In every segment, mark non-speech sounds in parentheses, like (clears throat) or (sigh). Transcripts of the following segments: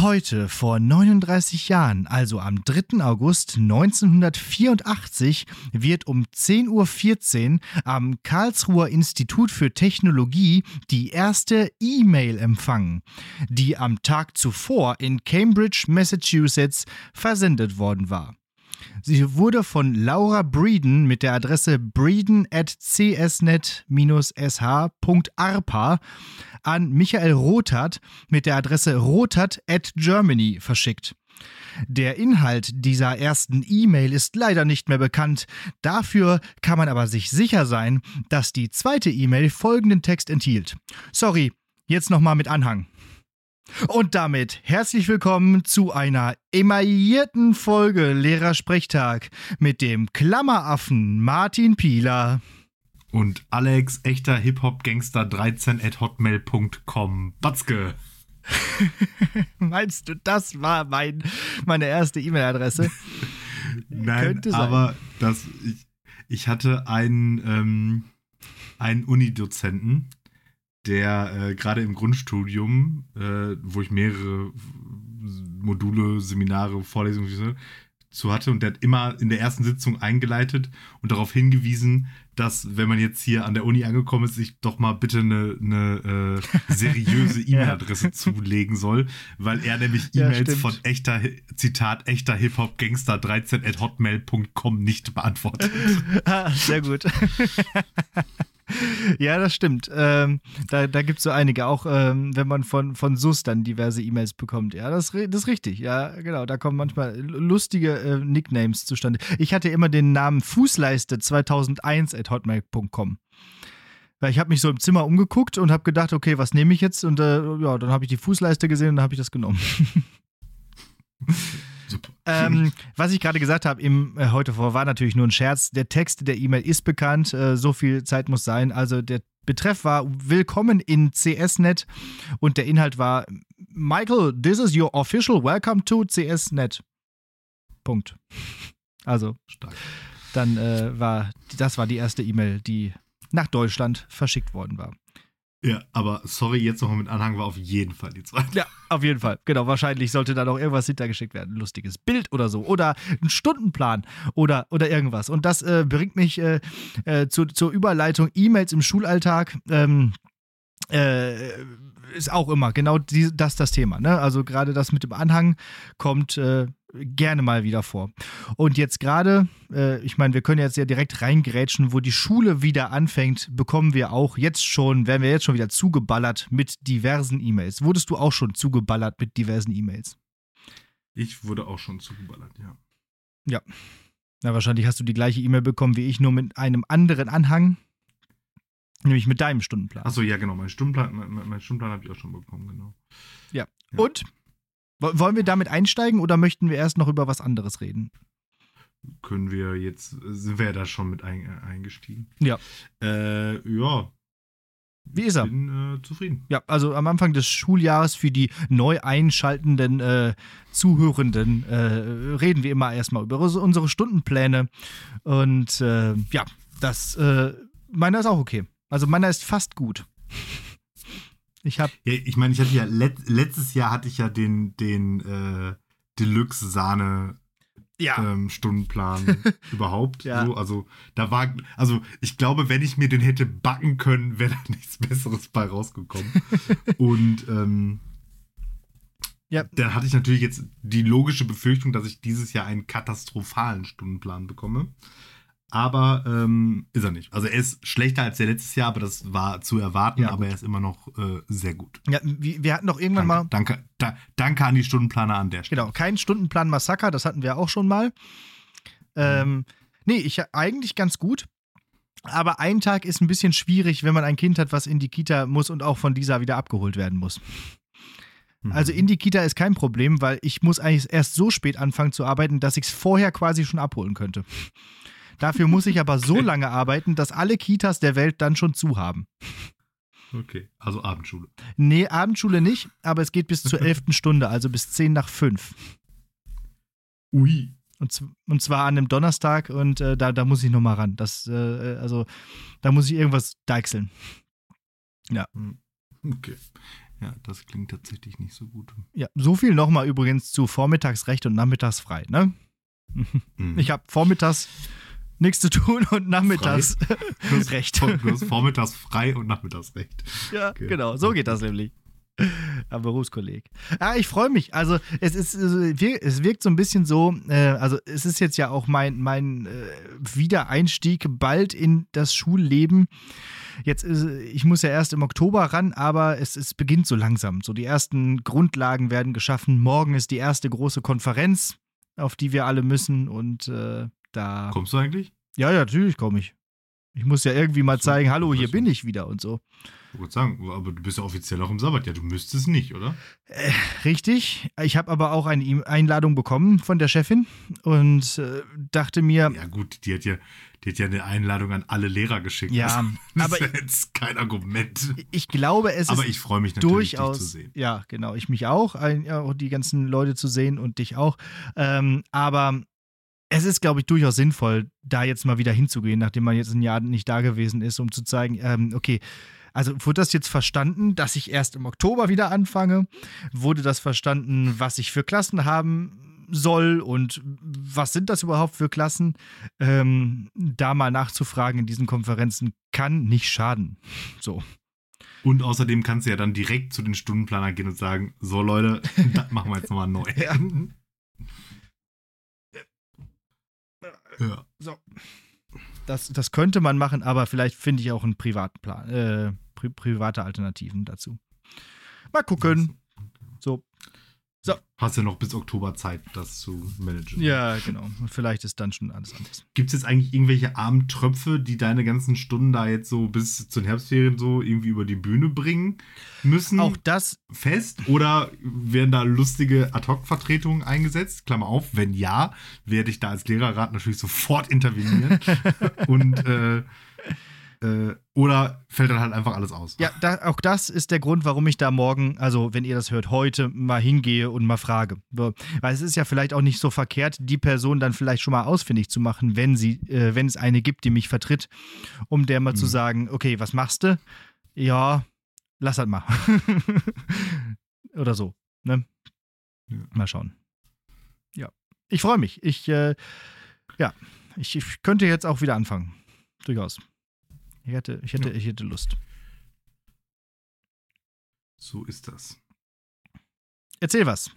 Heute vor 39 Jahren, also am 3. August 1984, wird um 10.14 Uhr am Karlsruher Institut für Technologie die erste E-Mail empfangen, die am Tag zuvor in Cambridge, Massachusetts versendet worden war. Sie wurde von Laura Breeden mit der Adresse breeden at csnet-sh.arpa an Michael Rothart mit der Adresse rothart at Germany verschickt. Der Inhalt dieser ersten E-Mail ist leider nicht mehr bekannt. Dafür kann man aber sich sicher sein, dass die zweite E-Mail folgenden Text enthielt. Sorry, jetzt nochmal mit Anhang. Und damit herzlich willkommen zu einer emaillierten Folge Lehrersprechtag mit dem Klammeraffen Martin Pieler. Und Alex, echter Hip-Hop-Gangster 13 at hotmail.com. Batzke. (laughs) Meinst du, das war mein, meine erste E-Mail-Adresse? (laughs) Nein, aber das, ich, ich hatte einen, ähm, einen Unidozenten, der äh, gerade im Grundstudium, äh, wo ich mehrere Module, Seminare, Vorlesungen zu hatte und der hat immer in der ersten Sitzung eingeleitet und darauf hingewiesen, dass, wenn man jetzt hier an der Uni angekommen ist, sich doch mal bitte eine, eine äh, seriöse (laughs) E-Mail-Adresse ja. zulegen soll, weil er nämlich E-Mails ja, von echter, Zitat, echter Hip-Hop-Gangster 13 at hotmail.com nicht beantwortet. (laughs) ah, sehr gut. (laughs) ja, das stimmt. Ähm, da da gibt es so einige, auch ähm, wenn man von, von SUS dann diverse E-Mails bekommt. Ja, das, das ist richtig. Ja, genau. Da kommen manchmal lustige äh, Nicknames zustande. Ich hatte immer den Namen Fußleiste 2001 at hotmail.com. Weil ich habe mich so im Zimmer umgeguckt und habe gedacht, okay, was nehme ich jetzt? Und äh, ja, dann habe ich die Fußleiste gesehen und dann habe ich das genommen. (laughs) Ähm, was ich gerade gesagt habe, äh, heute vor, war natürlich nur ein Scherz. Der Text der E-Mail ist bekannt, äh, so viel Zeit muss sein. Also der Betreff war Willkommen in CSNet und der Inhalt war Michael, this is your official welcome to CSNet. Punkt. Also, Stark. dann äh, war das war die erste E-Mail, die nach Deutschland verschickt worden war. Ja, aber sorry, jetzt nochmal mit Anhang war auf jeden Fall die zweite. Ja, auf jeden Fall. Genau, wahrscheinlich sollte da noch irgendwas hintergeschickt werden. Ein lustiges Bild oder so. Oder ein Stundenplan oder, oder irgendwas. Und das äh, bringt mich äh, äh, zu, zur Überleitung E-Mails im Schulalltag. Ähm, äh, ist auch immer genau die, das das Thema. Ne? Also gerade das mit dem Anhang kommt äh, gerne mal wieder vor. Und jetzt gerade, äh, ich meine, wir können jetzt ja direkt reingrätschen, wo die Schule wieder anfängt, bekommen wir auch jetzt schon, werden wir jetzt schon wieder zugeballert mit diversen E-Mails. Wurdest du auch schon zugeballert mit diversen E-Mails? Ich wurde auch schon zugeballert, ja. Ja. Na, wahrscheinlich hast du die gleiche E-Mail bekommen wie ich, nur mit einem anderen Anhang. Nämlich mit deinem Stundenplan. Achso, ja, genau. Mein Stundenplan, mein, mein Stundenplan habe ich auch schon bekommen, genau. Ja. ja. Und wollen wir damit einsteigen oder möchten wir erst noch über was anderes reden? Können wir jetzt, sind wir ja da schon mit ein, eingestiegen? Ja. Äh, ja. Wie ist er? Ich bin äh, zufrieden. Ja, also am Anfang des Schuljahres für die neu einschaltenden äh, Zuhörenden äh, reden wir immer erstmal über unsere Stundenpläne. Und äh, ja, das, äh, meiner ist auch okay. Also meiner ist fast gut. Ich habe. Ja, ich meine, ich hatte ja let, letztes Jahr hatte ich ja den, den äh, Deluxe Sahne ja. ähm, Stundenplan (laughs) überhaupt. Ja. So, also da war, also ich glaube, wenn ich mir den hätte backen können, wäre da (laughs) nichts Besseres bei rausgekommen. (laughs) Und ähm, ja. dann hatte ich natürlich jetzt die logische Befürchtung, dass ich dieses Jahr einen katastrophalen Stundenplan bekomme aber ähm, ist er nicht. Also er ist schlechter als der letztes Jahr, aber das war zu erwarten, ja, aber er ist immer noch äh, sehr gut. Ja, wir hatten doch irgendwann danke, mal. Danke, da, danke an die Stundenplaner an der Stelle. Genau, kein Stundenplan-Massaker, das hatten wir auch schon mal. Ähm, nee, ich eigentlich ganz gut. Aber ein Tag ist ein bisschen schwierig, wenn man ein Kind hat, was in die Kita muss und auch von dieser wieder abgeholt werden muss. Mhm. Also in die Kita ist kein Problem, weil ich muss eigentlich erst so spät anfangen zu arbeiten, dass ich es vorher quasi schon abholen könnte. Dafür muss ich aber so lange arbeiten, dass alle Kitas der Welt dann schon zu haben. Okay, also Abendschule. Nee, Abendschule nicht, aber es geht bis zur (laughs) 11. Stunde, also bis 10 nach 5. Ui. Und, und zwar an einem Donnerstag und äh, da, da muss ich nochmal ran. Das, äh, also, da muss ich irgendwas deichseln. Ja. Hm. Okay. Ja, das klingt tatsächlich nicht so gut. Ja, so viel nochmal übrigens zu Vormittagsrecht und Nachmittagsfrei, ne? Mhm. Ich habe vormittags nichts zu tun und nachmittags (laughs) Recht. Du hast vormittags frei und nachmittags Recht. Ja, okay. genau, so geht das nämlich. Am Berufskolleg. Ah, ich freue mich. Also es ist, es wirkt so ein bisschen so, äh, also es ist jetzt ja auch mein, mein äh, Wiedereinstieg bald in das Schulleben. Jetzt ist, ich muss ja erst im Oktober ran, aber es, es beginnt so langsam. So die ersten Grundlagen werden geschaffen. Morgen ist die erste große Konferenz, auf die wir alle müssen und äh, da. Kommst du eigentlich? Ja, ja, natürlich komme ich. Ich muss ja irgendwie mal zeigen, hallo, hier bin ich wieder und so. Ich wollte sagen, aber du bist ja offiziell auch im Sabbat. Ja, du müsstest nicht, oder? Äh, richtig. Ich habe aber auch eine e Einladung bekommen von der Chefin und äh, dachte mir. Ja, gut, die hat ja, die hat ja eine Einladung an alle Lehrer geschickt. Ja, (laughs) das aber. ist jetzt kein Argument. Ich glaube, es aber ist. ich freue mich natürlich, durchaus, dich zu sehen. Ja, genau. Ich mich auch, auch die ganzen Leute zu sehen und dich auch. Ähm, aber es ist, glaube ich, durchaus sinnvoll, da jetzt mal wieder hinzugehen, nachdem man jetzt ein Jahr nicht da gewesen ist, um zu zeigen, ähm, okay, also wurde das jetzt verstanden, dass ich erst im Oktober wieder anfange? Wurde das verstanden, was ich für Klassen haben soll und was sind das überhaupt für Klassen? Ähm, da mal nachzufragen in diesen Konferenzen kann nicht schaden. So. Und außerdem kannst du ja dann direkt zu den Stundenplanern gehen und sagen: So, Leute, (laughs) das machen wir jetzt nochmal neu. Ja. (laughs) ja. So. Das, das könnte man machen, aber vielleicht finde ich auch einen privaten Plan, äh, pri private Alternativen dazu. Mal gucken. So. So. Hast ja noch bis Oktober Zeit, das zu managen. Ja, genau. Vielleicht ist dann schon alles anders. Gibt es jetzt eigentlich irgendwelche armen Tröpfe, die deine ganzen Stunden da jetzt so bis zu den Herbstferien so irgendwie über die Bühne bringen müssen? Auch das fest? Oder werden da lustige Ad-Hoc-Vertretungen eingesetzt? Klammer auf, wenn ja, werde ich da als Lehrerrat natürlich sofort intervenieren. (laughs) Und äh, äh, oder fällt dann halt einfach alles aus? Ja, da, auch das ist der Grund, warum ich da morgen, also wenn ihr das hört, heute mal hingehe und mal frage. Weil es ist ja vielleicht auch nicht so verkehrt, die Person dann vielleicht schon mal ausfindig zu machen, wenn sie, äh, wenn es eine gibt, die mich vertritt, um der mal mhm. zu sagen, okay, was machst du? Ja, lass halt mal. (laughs) Oder so. Ne? Ja. Mal schauen. Ja. Ich freue mich. Ich, äh, ja, ich, ich könnte jetzt auch wieder anfangen. Durchaus. Ich hätte, ich hätte, ja. ich hätte Lust. So ist das. Erzähl was.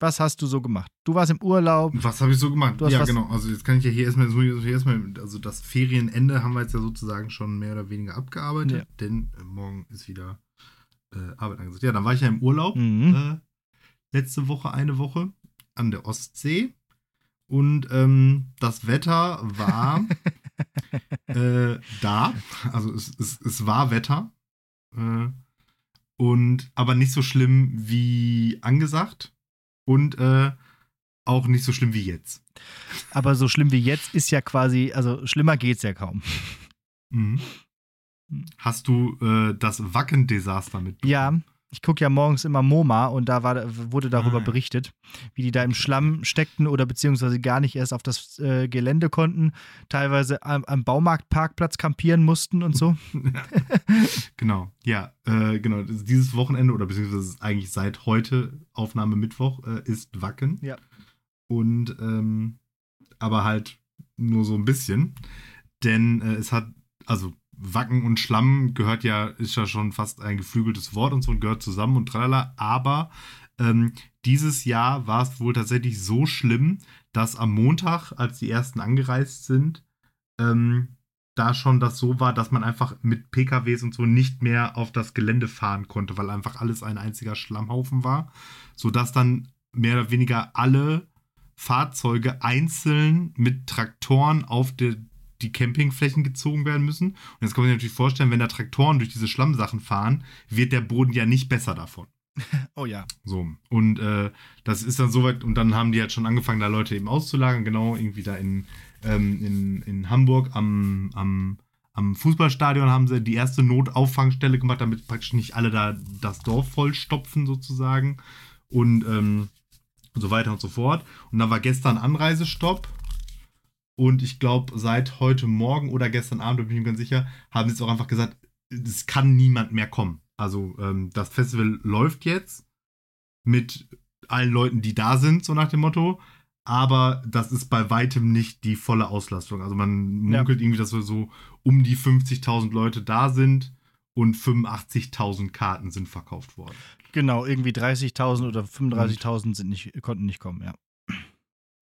Was hast du so gemacht? Du warst im Urlaub. Was habe ich so gemacht? Ja, genau. Also jetzt kann ich ja hier erstmal, hier erstmal, also das Ferienende haben wir jetzt ja sozusagen schon mehr oder weniger abgearbeitet, ja. denn äh, morgen ist wieder äh, Arbeit angesagt. Ja, dann war ich ja im Urlaub mhm. äh, letzte Woche, eine Woche an der Ostsee und ähm, das Wetter war (laughs) (laughs) äh, da. Also es, es, es war Wetter. Äh, und aber nicht so schlimm wie angesagt. Und äh, auch nicht so schlimm wie jetzt. Aber so schlimm wie jetzt ist ja quasi, also schlimmer geht's ja kaum. Mhm. Hast du äh, das Wacken-Desaster mitbekommen? Ja, ich gucke ja morgens immer MoMA und da war, wurde darüber ah, berichtet, wie die da im Schlamm steckten oder beziehungsweise gar nicht erst auf das äh, Gelände konnten, teilweise am, am, Baumarktparkplatz kampieren mussten und so. (laughs) (laughs) genau, ja, äh, genau. Dieses Wochenende oder beziehungsweise eigentlich seit heute, Aufnahme Mittwoch, äh, ist Wacken. Ja. Und ähm, aber halt nur so ein bisschen. Denn äh, es hat, also Wacken und Schlamm gehört ja, ist ja schon fast ein geflügeltes Wort und so und gehört zusammen und tralala. Aber ähm, dieses Jahr war es wohl tatsächlich so schlimm, dass am Montag, als die ersten angereist sind, ähm, da schon das so war, dass man einfach mit PKWs und so nicht mehr auf das Gelände fahren konnte, weil einfach alles ein einziger Schlammhaufen war, sodass dann mehr oder weniger alle Fahrzeuge einzeln mit Traktoren auf der die Campingflächen gezogen werden müssen. Und jetzt kann man sich natürlich vorstellen, wenn da Traktoren durch diese Schlammsachen fahren, wird der Boden ja nicht besser davon. (laughs) Oh ja. So. Und äh, das ist dann soweit, und dann haben die halt schon angefangen, da Leute eben auszulagern, genau, irgendwie da in, ähm, in, in Hamburg am, am, am Fußballstadion haben sie die erste Notauffangstelle gemacht, damit praktisch nicht alle da das Dorf vollstopfen, sozusagen. Und ähm, so weiter und so fort. Und dann war gestern Anreisestopp und ich glaube, seit heute Morgen oder gestern Abend, da bin ich mir ganz sicher, haben sie jetzt auch einfach gesagt, es kann niemand mehr kommen. Also ähm, das Festival läuft jetzt mit allen Leuten, die da sind, so nach dem Motto. Aber das ist bei weitem nicht die volle Auslastung. Also man munkelt ja. irgendwie, dass wir so um die 50.000 Leute da sind und 85.000 Karten sind verkauft worden. Genau, irgendwie 30.000 oder 35.000 sind nicht, konnten nicht kommen, ja.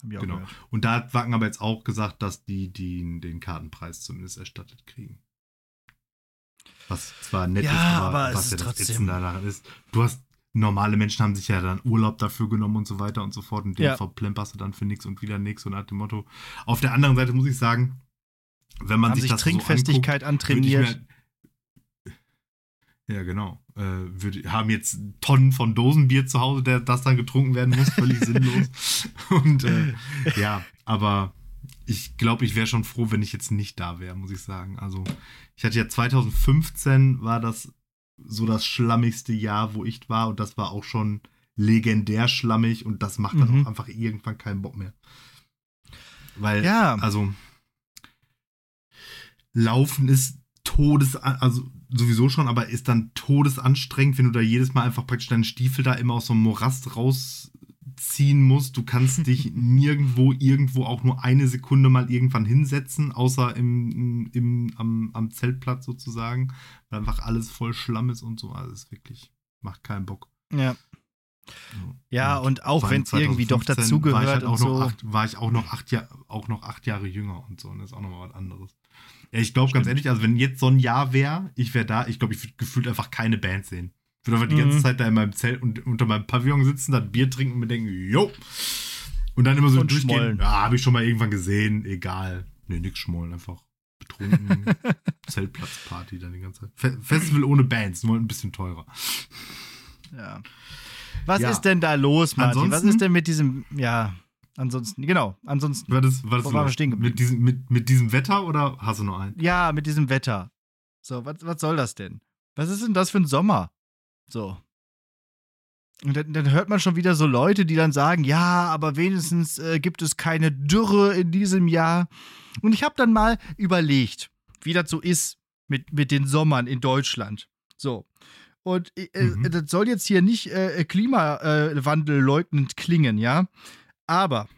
Genau. Gehört. Und da hat Wacken aber jetzt auch gesagt, dass die, die den Kartenpreis zumindest erstattet kriegen. Was zwar nett ja, ist, aber, aber was ja das trotzdem. daran ist. Du hast, normale Menschen haben sich ja dann Urlaub dafür genommen und so weiter und so fort und den ja. verplemperst du dann für nichts und wieder nichts und nach dem Motto. Auf der anderen Seite muss ich sagen, wenn man haben sich, sich das Trinkfestigkeit so anguckt, antrainiert. Ja, genau. Äh, würd, haben jetzt Tonnen von Dosenbier zu Hause, der das dann getrunken werden muss, völlig (laughs) sinnlos. Und äh, ja, aber ich glaube, ich wäre schon froh, wenn ich jetzt nicht da wäre, muss ich sagen. Also, ich hatte ja 2015 war das so das schlammigste Jahr, wo ich war, und das war auch schon legendär schlammig und das macht dann mhm. auch einfach irgendwann keinen Bock mehr. Weil, ja. also, Laufen ist todes, also sowieso schon, aber ist dann todesanstrengend, wenn du da jedes Mal einfach praktisch deinen Stiefel da immer aus so einem Morast rausziehen musst. Du kannst dich (laughs) nirgendwo, irgendwo auch nur eine Sekunde mal irgendwann hinsetzen, außer im, im, am, am Zeltplatz sozusagen, weil einfach alles voll Schlamm ist und so. Also ist wirklich, macht keinen Bock. Ja. Ja, und, und auch wenn es irgendwie doch dazugehört war, halt und so. war ich auch noch, acht auch noch acht Jahre jünger und so. Und das ist auch nochmal was anderes. Ja, ich glaube ganz ehrlich, also wenn jetzt so ein Jahr wäre, ich wäre da, ich glaube, ich würde gefühlt einfach keine Band sehen. Ich würde einfach die ganze mhm. Zeit da in meinem Zelt und unter meinem Pavillon sitzen, dann Bier trinken und mir denken, jo. Und dann immer so und durchgehen. Schmollen. Ja, habe ich schon mal irgendwann gesehen, egal. Nee, nix schmollen, einfach betrunken. (laughs) Zeltplatzparty dann die ganze Zeit. Fe Festival ohne Bands, nur ein bisschen teurer. Ja. Was ja. ist denn da los, Martin? Was ist denn mit diesem, ja, Ansonsten, genau, ansonsten. War das, war das war stehen geblieben? Mit diesem, mit, mit diesem Wetter oder hast du noch einen? Ja, mit diesem Wetter. So, was, was soll das denn? Was ist denn das für ein Sommer? So. Und dann, dann hört man schon wieder so Leute, die dann sagen, ja, aber wenigstens äh, gibt es keine Dürre in diesem Jahr. Und ich habe dann mal überlegt, wie das so ist mit, mit den Sommern in Deutschland. So. Und äh, mhm. das soll jetzt hier nicht äh, Klimawandel leugnend klingen, ja. Aber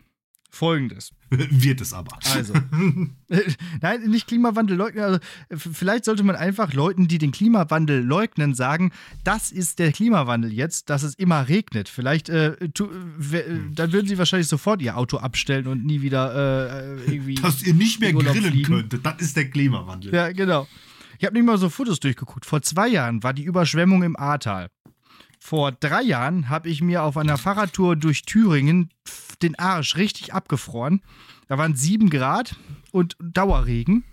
folgendes. Wird es aber. Also. (laughs) Nein, nicht Klimawandel leugnen. Also, vielleicht sollte man einfach Leuten, die den Klimawandel leugnen, sagen, das ist der Klimawandel jetzt, dass es immer regnet. Vielleicht, äh, tu, hm. dann würden sie wahrscheinlich sofort ihr Auto abstellen und nie wieder äh, irgendwie. Dass ihr nicht mehr grillen fliegen. könntet. Das ist der Klimawandel. Ja, genau. Ich habe nicht mal so Fotos durchgeguckt. Vor zwei Jahren war die Überschwemmung im Ahrtal. Vor drei Jahren habe ich mir auf einer Fahrradtour durch Thüringen den Arsch richtig abgefroren. Da waren sieben Grad und Dauerregen.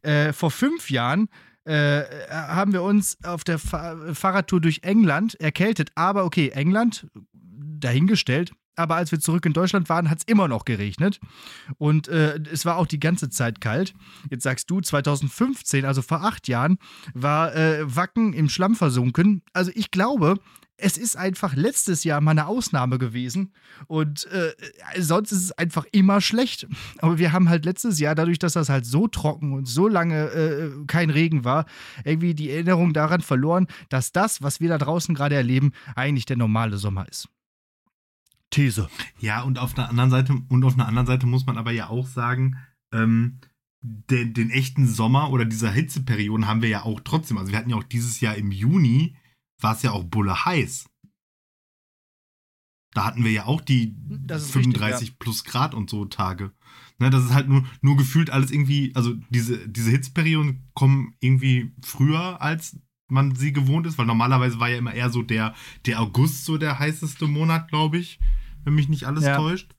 Äh, vor fünf Jahren äh, haben wir uns auf der Fa Fahrradtour durch England erkältet. Aber okay, England dahingestellt. Aber als wir zurück in Deutschland waren, hat es immer noch geregnet. Und äh, es war auch die ganze Zeit kalt. Jetzt sagst du, 2015, also vor acht Jahren, war äh, Wacken im Schlamm versunken. Also ich glaube, es ist einfach letztes Jahr mal eine Ausnahme gewesen und äh, sonst ist es einfach immer schlecht. Aber wir haben halt letztes Jahr, dadurch, dass das halt so trocken und so lange äh, kein Regen war, irgendwie die Erinnerung daran verloren, dass das, was wir da draußen gerade erleben, eigentlich der normale Sommer ist. These. Ja, und auf der anderen Seite, und auf einer anderen Seite muss man aber ja auch sagen, ähm, den, den echten Sommer oder dieser Hitzeperioden haben wir ja auch trotzdem. Also wir hatten ja auch dieses Jahr im Juni war es ja auch bulle heiß. Da hatten wir ja auch die 35 richtig, ja. plus Grad und so Tage. Ne, das ist halt nur, nur gefühlt alles irgendwie, also diese, diese Hitzperioden kommen irgendwie früher, als man sie gewohnt ist, weil normalerweise war ja immer eher so der, der August so der heißeste Monat, glaube ich, wenn mich nicht alles ja. täuscht.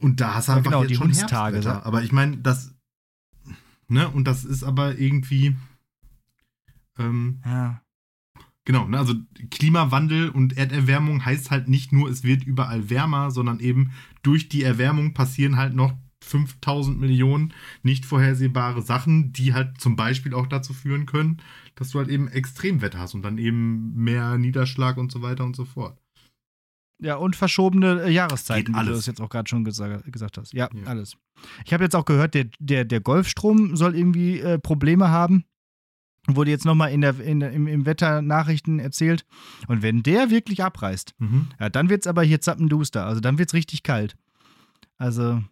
Und da hast du einfach genau, jetzt die schon Herbsttage. Ne? Aber ich meine, das, ne, und das ist aber irgendwie, ähm, ja. Genau, ne, also Klimawandel und Erderwärmung heißt halt nicht nur, es wird überall wärmer, sondern eben durch die Erwärmung passieren halt noch 5000 Millionen nicht vorhersehbare Sachen, die halt zum Beispiel auch dazu führen können, dass du halt eben Extremwetter hast und dann eben mehr Niederschlag und so weiter und so fort. Ja, und verschobene äh, Jahreszeiten, wie du das jetzt auch gerade schon gesagt, gesagt hast. Ja, ja. alles. Ich habe jetzt auch gehört, der, der, der Golfstrom soll irgendwie äh, Probleme haben. Wurde jetzt nochmal in der, in, im, im Wetternachrichten erzählt. Und wenn der wirklich abreißt, Mhm. ja, dann wird es aber hier zappenduster. Also dann wird es richtig kalt. Also,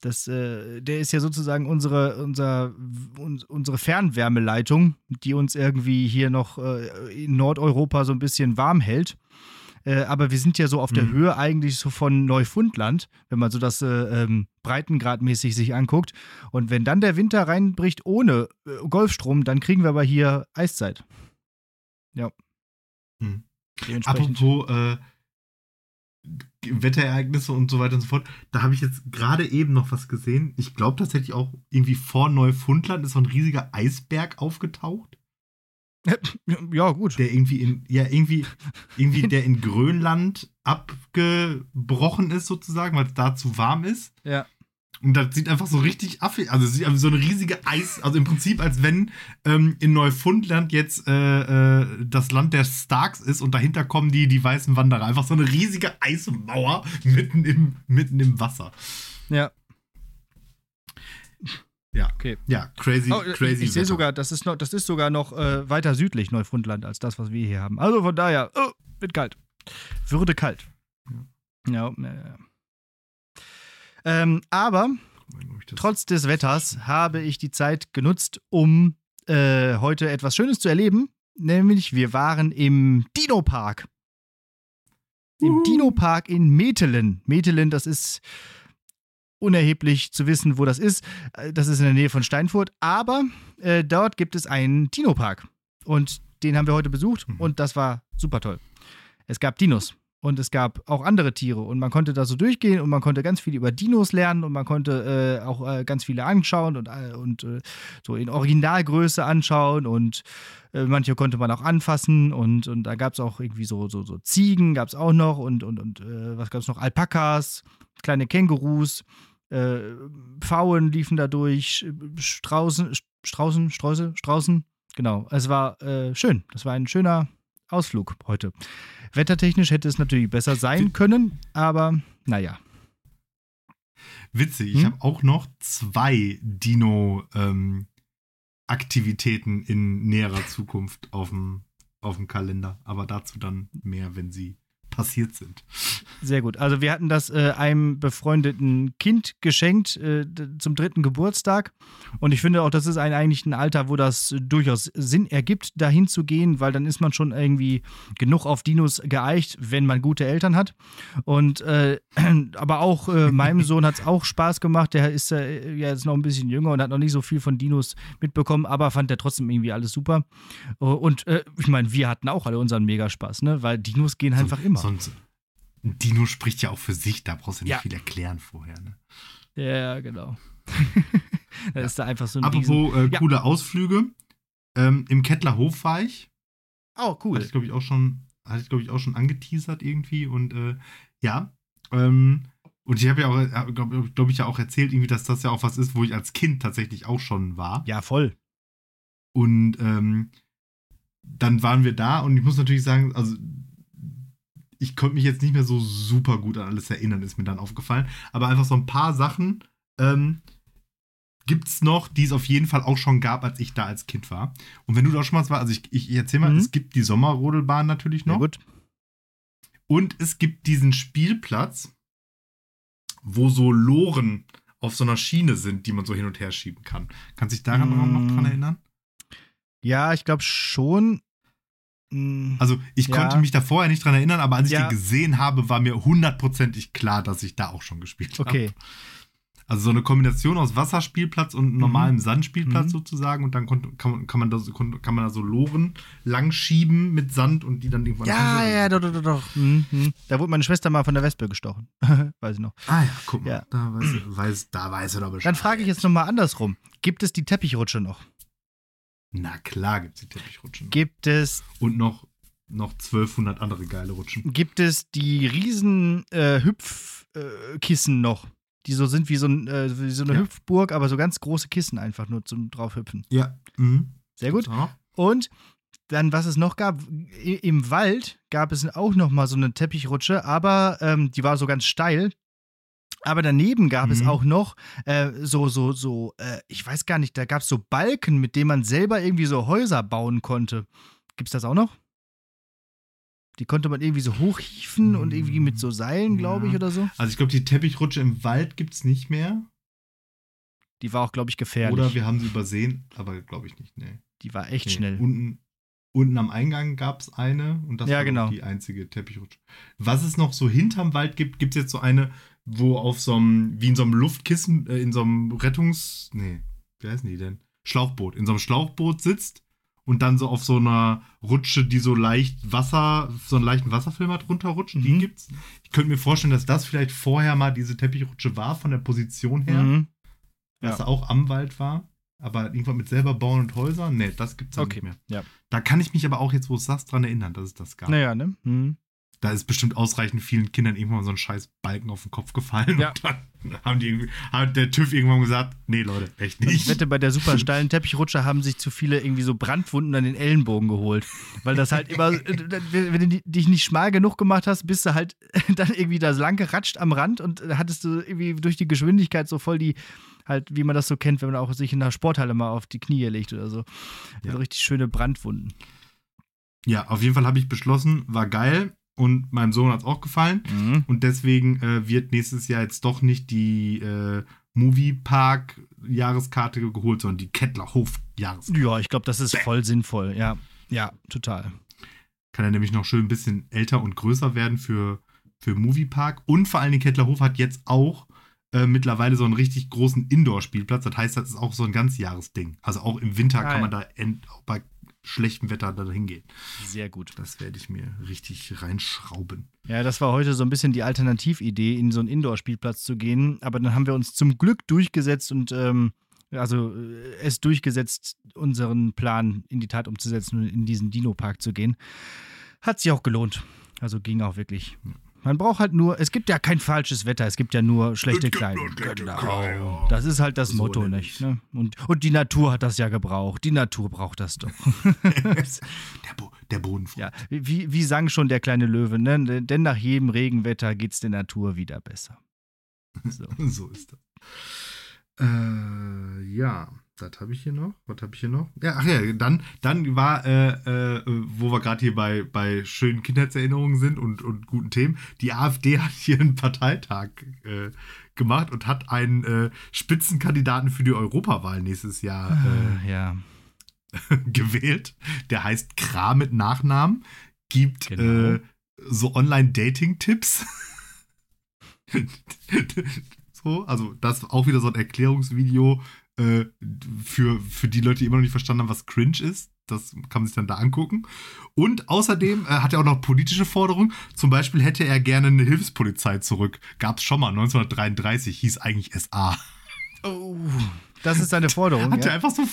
das, äh, der ist ja sozusagen unsere, unser, uns, unsere Fernwärmeleitung, die uns irgendwie hier noch äh, in Nordeuropa so ein bisschen warm hält. Äh, aber wir sind ja so auf der Mhm. Höhe eigentlich so von Neufundland, wenn man so das äh, ähm, Breitengradmäßig sich anguckt. Und wenn dann der Winter reinbricht ohne äh, Golfstrom, dann kriegen wir aber hier Eiszeit. Ja. Mhm. Apropos äh, Wetterereignisse und so weiter und so fort, da habe ich jetzt gerade eben noch was gesehen. Ich glaube tatsächlich auch irgendwie vor Neufundland ist so ein riesiger Eisberg aufgetaucht, (laughs) ja, gut. der irgendwie in ja irgendwie irgendwie der in Grönland abgebrochen ist sozusagen, weil es da zu warm ist. Ja. Und das sieht einfach so richtig affig, also sieht so eine riesige Eis, also im Prinzip als wenn ähm, in Neufundland jetzt äh, äh, das Land der Starks ist und dahinter kommen die, die weißen Wanderer. Einfach so eine riesige Eismauer mitten im, mitten im Wasser. Ja. Ja. Okay. Ja, crazy, Oh, crazy. ich sehe sogar, das ist noch, das ist sogar noch äh, weiter südlich Neufundland als das, was wir hier haben. Also von daher, oh, wird kalt. Würde kalt. Ja, ja, ja. Ähm, aber trotz des Wetters habe ich die Zeit genutzt, um äh, heute etwas Schönes zu erleben. Nämlich, wir waren im Dino-Park. Im Uhu. Dino-Park in Metelen. Metelen, das ist unerheblich zu wissen, wo das ist. Äh, Das ist in der Nähe von Steinfurt. Aber äh, dort gibt es einen Dino-Park. Und den haben wir heute besucht. Mhm. Und das war super toll. Es gab Dinos. Und es gab auch andere Tiere und man konnte da so durchgehen und man konnte ganz viel über Dinos lernen und man konnte äh, auch äh, ganz viele anschauen und, äh, und äh, so in Originalgröße anschauen und manche konnte man auch anfassen und, und da gab es auch irgendwie so, so, so Ziegen gab es auch noch und, und, und was gab es noch? Alpakas, kleine Kängurus, äh, Pfauen liefen da durch, Straußen, Straußen, Sträuße, Straußen. Genau, es war äh, schön. Das war ein schöner Ausflug heute. Wettertechnisch hätte es natürlich besser sein können, aber naja. Witzig, ich Hm? habe auch noch zwei Dino-Aktivitäten in näherer Zukunft auf dem Kalender. Aber dazu dann mehr, wenn sie passiert sind. Sehr gut. Also wir hatten das äh, einem befreundeten Kind geschenkt äh, zum dritten Geburtstag. Und ich finde auch, das ist ein, eigentlich ein Alter, wo das äh, durchaus Sinn ergibt, dahin zu gehen, weil dann ist man schon irgendwie genug auf Dinos geeicht, wenn man gute Eltern hat. Und äh, (clears throat) aber auch äh, meinem Sohn hat es auch Spaß gemacht. Der ist äh, ja jetzt noch ein bisschen jünger und hat noch nicht so viel von Dinos mitbekommen, aber fand der trotzdem irgendwie alles super. Oh, Und äh, ich meine, wir hatten auch alle unseren Megaspaß, ne? Weil Dinos gehen einfach immer. Sonst, ein Dino spricht ja auch für sich, da brauchst du nicht Ja. viel erklären vorher. Ne? Ja, genau. (laughs) da ist da einfach so ein Apropos äh, Ja. coole Ausflüge. Ähm, Im Kettlerhof war ich. Oh, Hatte cool. ich, glaube ich, auch schon, hatte ich, glaube ich, auch schon angeteasert irgendwie. Und äh, ja. Ähm, und ich habe ja auch, glaube glaub ich, ja auch erzählt, irgendwie, dass das ja auch was ist, wo ich als Kind tatsächlich auch schon war. Ja, voll. Und ähm, dann waren wir da und ich muss natürlich sagen, also ich konnte mich jetzt nicht mehr so super gut an alles erinnern, ist mir dann aufgefallen. Aber einfach so ein paar Sachen ähm, gibt es noch, die es auf jeden Fall auch schon gab, als ich da als Kind war. Und wenn du da schon mal warst, also ich, ich, ich erzähl mal, Mhm. es gibt die Sommerrodelbahn natürlich Na noch. gut. Und es gibt diesen Spielplatz, wo so Loren auf so einer Schiene sind, die man so hin und her schieben kann. Kannst du dich daran Mm. noch dran erinnern? Ja, ich glaube schon. Mm, Also ich Ja. konnte mich da vorher nicht dran erinnern, aber als ich Ja. den gesehen habe, war mir hundertprozentig klar, dass ich da auch schon gespielt habe. okay. Also so eine Kombination aus Wasserspielplatz und normalem Sandspielplatz Mhm. sozusagen und dann kon- kann, man- kann, man da, so- kon- kann man da so Loren langschieben mit Sand und die dann irgendwann Ja, ja, doch, doch, doch, doch. Mhm, mhm. Da wurde meine Schwester mal von der Wespe gestochen. (laughs) Weiß ich noch. Ah ja, guck mal, Ja. Da, weiß, weiß, da weiß er doch Bescheid. Dann frage ich jetzt nochmal andersrum. Gibt es die Teppichrutsche noch? Na klar gibt's die Teppichrutschen. Gibt es, und noch, noch 1200 andere geile Rutschen. gibt es die riesen äh, Hüpfkissen noch? Die so sind wie so, ein, äh, wie so eine Ja. Hüpfburg, aber so ganz große Kissen einfach nur zum draufhüpfen. Ja. Mhm. Sehr gut. Und dann, was es noch gab, im Wald gab es auch noch mal so eine Teppichrutsche, aber ähm, die war so ganz steil. Aber daneben gab mhm. es auch noch äh, so, so, so, äh, ich weiß gar nicht, da gab es so Balken, mit denen man selber irgendwie so Häuser bauen konnte. Gibt es das auch noch? Die konnte man irgendwie so hochhieven und irgendwie mit so Seilen, glaube ja. ich, oder so. Also ich glaube, die Teppichrutsche im Wald gibt es nicht mehr. Die war auch, glaube ich, gefährlich. Oder wir haben sie übersehen, aber glaube ich nicht, nee. Die war echt nee. schnell. Unten, unten am Eingang gab es eine und das ja, war genau. die einzige Teppichrutsche. Was es noch so hinterm Wald gibt, gibt es jetzt so eine, wo auf so einem, wie in so einem Luftkissen, äh, in so einem Rettungs... Nee, wie heißen die denn? Schlauchboot. In so einem Schlauchboot sitzt und dann so auf so einer Rutsche, die so leicht Wasser, so einen leichten Wasserfilm hat, runterrutscht. Mhm. Die gibt's. Ich könnte mir vorstellen, dass das vielleicht vorher mal diese Teppichrutsche war, von der Position her. Mhm. Ja. Dass er auch am Wald war. Aber irgendwann mit selber bauen und Häusern? Nee, das gibt's okay. nicht mehr. Ja. Da kann ich mich aber auch jetzt, wo du es sagst, dran erinnern, dass es das gab. Naja, ne? Mhm da ist bestimmt ausreichend vielen Kindern irgendwann so ein scheiß Balken auf den Kopf gefallen. Ja. Und dann (laughs) haben die irgendwie, hat der TÜV irgendwann gesagt, nee, Leute, echt nicht. Ich wette, bei der super (laughs) steilen Teppichrutsche haben sich zu viele irgendwie so Brandwunden an den Ellenbogen geholt. Weil das halt immer, (laughs) wenn du dich nicht schmal genug gemacht hast, bist du halt dann irgendwie da lang geratscht am Rand und hattest du irgendwie durch die Geschwindigkeit so voll die, halt, wie man das so kennt, wenn man auch sich in der Sporthalle mal auf die Knie legt oder so. Ja. Also richtig schöne Brandwunden. Ja, auf jeden Fall habe ich beschlossen, war geil und meinem Sohn hat es auch gefallen. Mhm. Und deswegen äh, wird nächstes Jahr jetzt doch nicht die äh, Moviepark-Jahreskarte geholt, sondern die Kettlerhof-Jahreskarte. Ja, ich glaube, das ist voll sinnvoll. Ja, ja, total. Kann er nämlich noch schön ein bisschen älter und größer werden für, für Moviepark. Und vor allem den Kettlerhof hat jetzt auch äh, mittlerweile so einen richtig großen Indoor-Spielplatz. Das heißt, das ist auch so ein ganzjahresding. Also auch im Winter ah, kann man da auch bei schlechtem Wetter da hingehen. Sehr gut. Das werde ich mir richtig reinschrauben. Ja, das war heute so ein bisschen die Alternatividee, in so einen Indoor-Spielplatz zu gehen. Aber dann haben wir uns zum Glück durchgesetzt und ähm, also äh, es durchgesetzt, unseren Plan in die Tat umzusetzen und in diesen Dino-Park zu gehen. Hat sich auch gelohnt. Also ging auch wirklich. Ja. Man braucht halt nur, es gibt ja kein falsches Wetter, es gibt ja nur schlechte Kleidung. Genau. Das ist halt das so Motto, nicht? Ne? Und, und die Natur hat das ja gebraucht. Die Natur braucht das doch. (laughs) der, Bo der Boden. Ja, wie, wie sang schon der kleine Löwe, ne? Denn nach jedem Regenwetter geht es der Natur wieder besser. So, (laughs) so ist das. Äh, ja das habe ich hier noch. Was habe ich hier noch? Ja, ach ja, dann, dann war, äh, äh, wo wir gerade hier bei, bei schönen Kindheitserinnerungen sind und, und guten Themen, die AfD hat hier einen Parteitag äh, gemacht und hat einen äh, Spitzenkandidaten für die Europawahl nächstes Jahr äh, ja. (laughs) gewählt. Der heißt Kram mit Nachnamen, gibt genau. Äh, so Online-Dating-Tipps. (laughs) so, also das ist auch wieder so ein Erklärungsvideo äh, für, für die Leute, die immer noch nicht verstanden haben, was cringe ist. Das kann man sich dann da angucken. Und außerdem äh, hat er auch noch politische Forderungen. Zum Beispiel hätte er gerne eine Hilfspolizei zurück. Gab es schon mal, 1933, hieß eigentlich SA. Oh, das ist seine Forderung. Hat ja? er einfach so,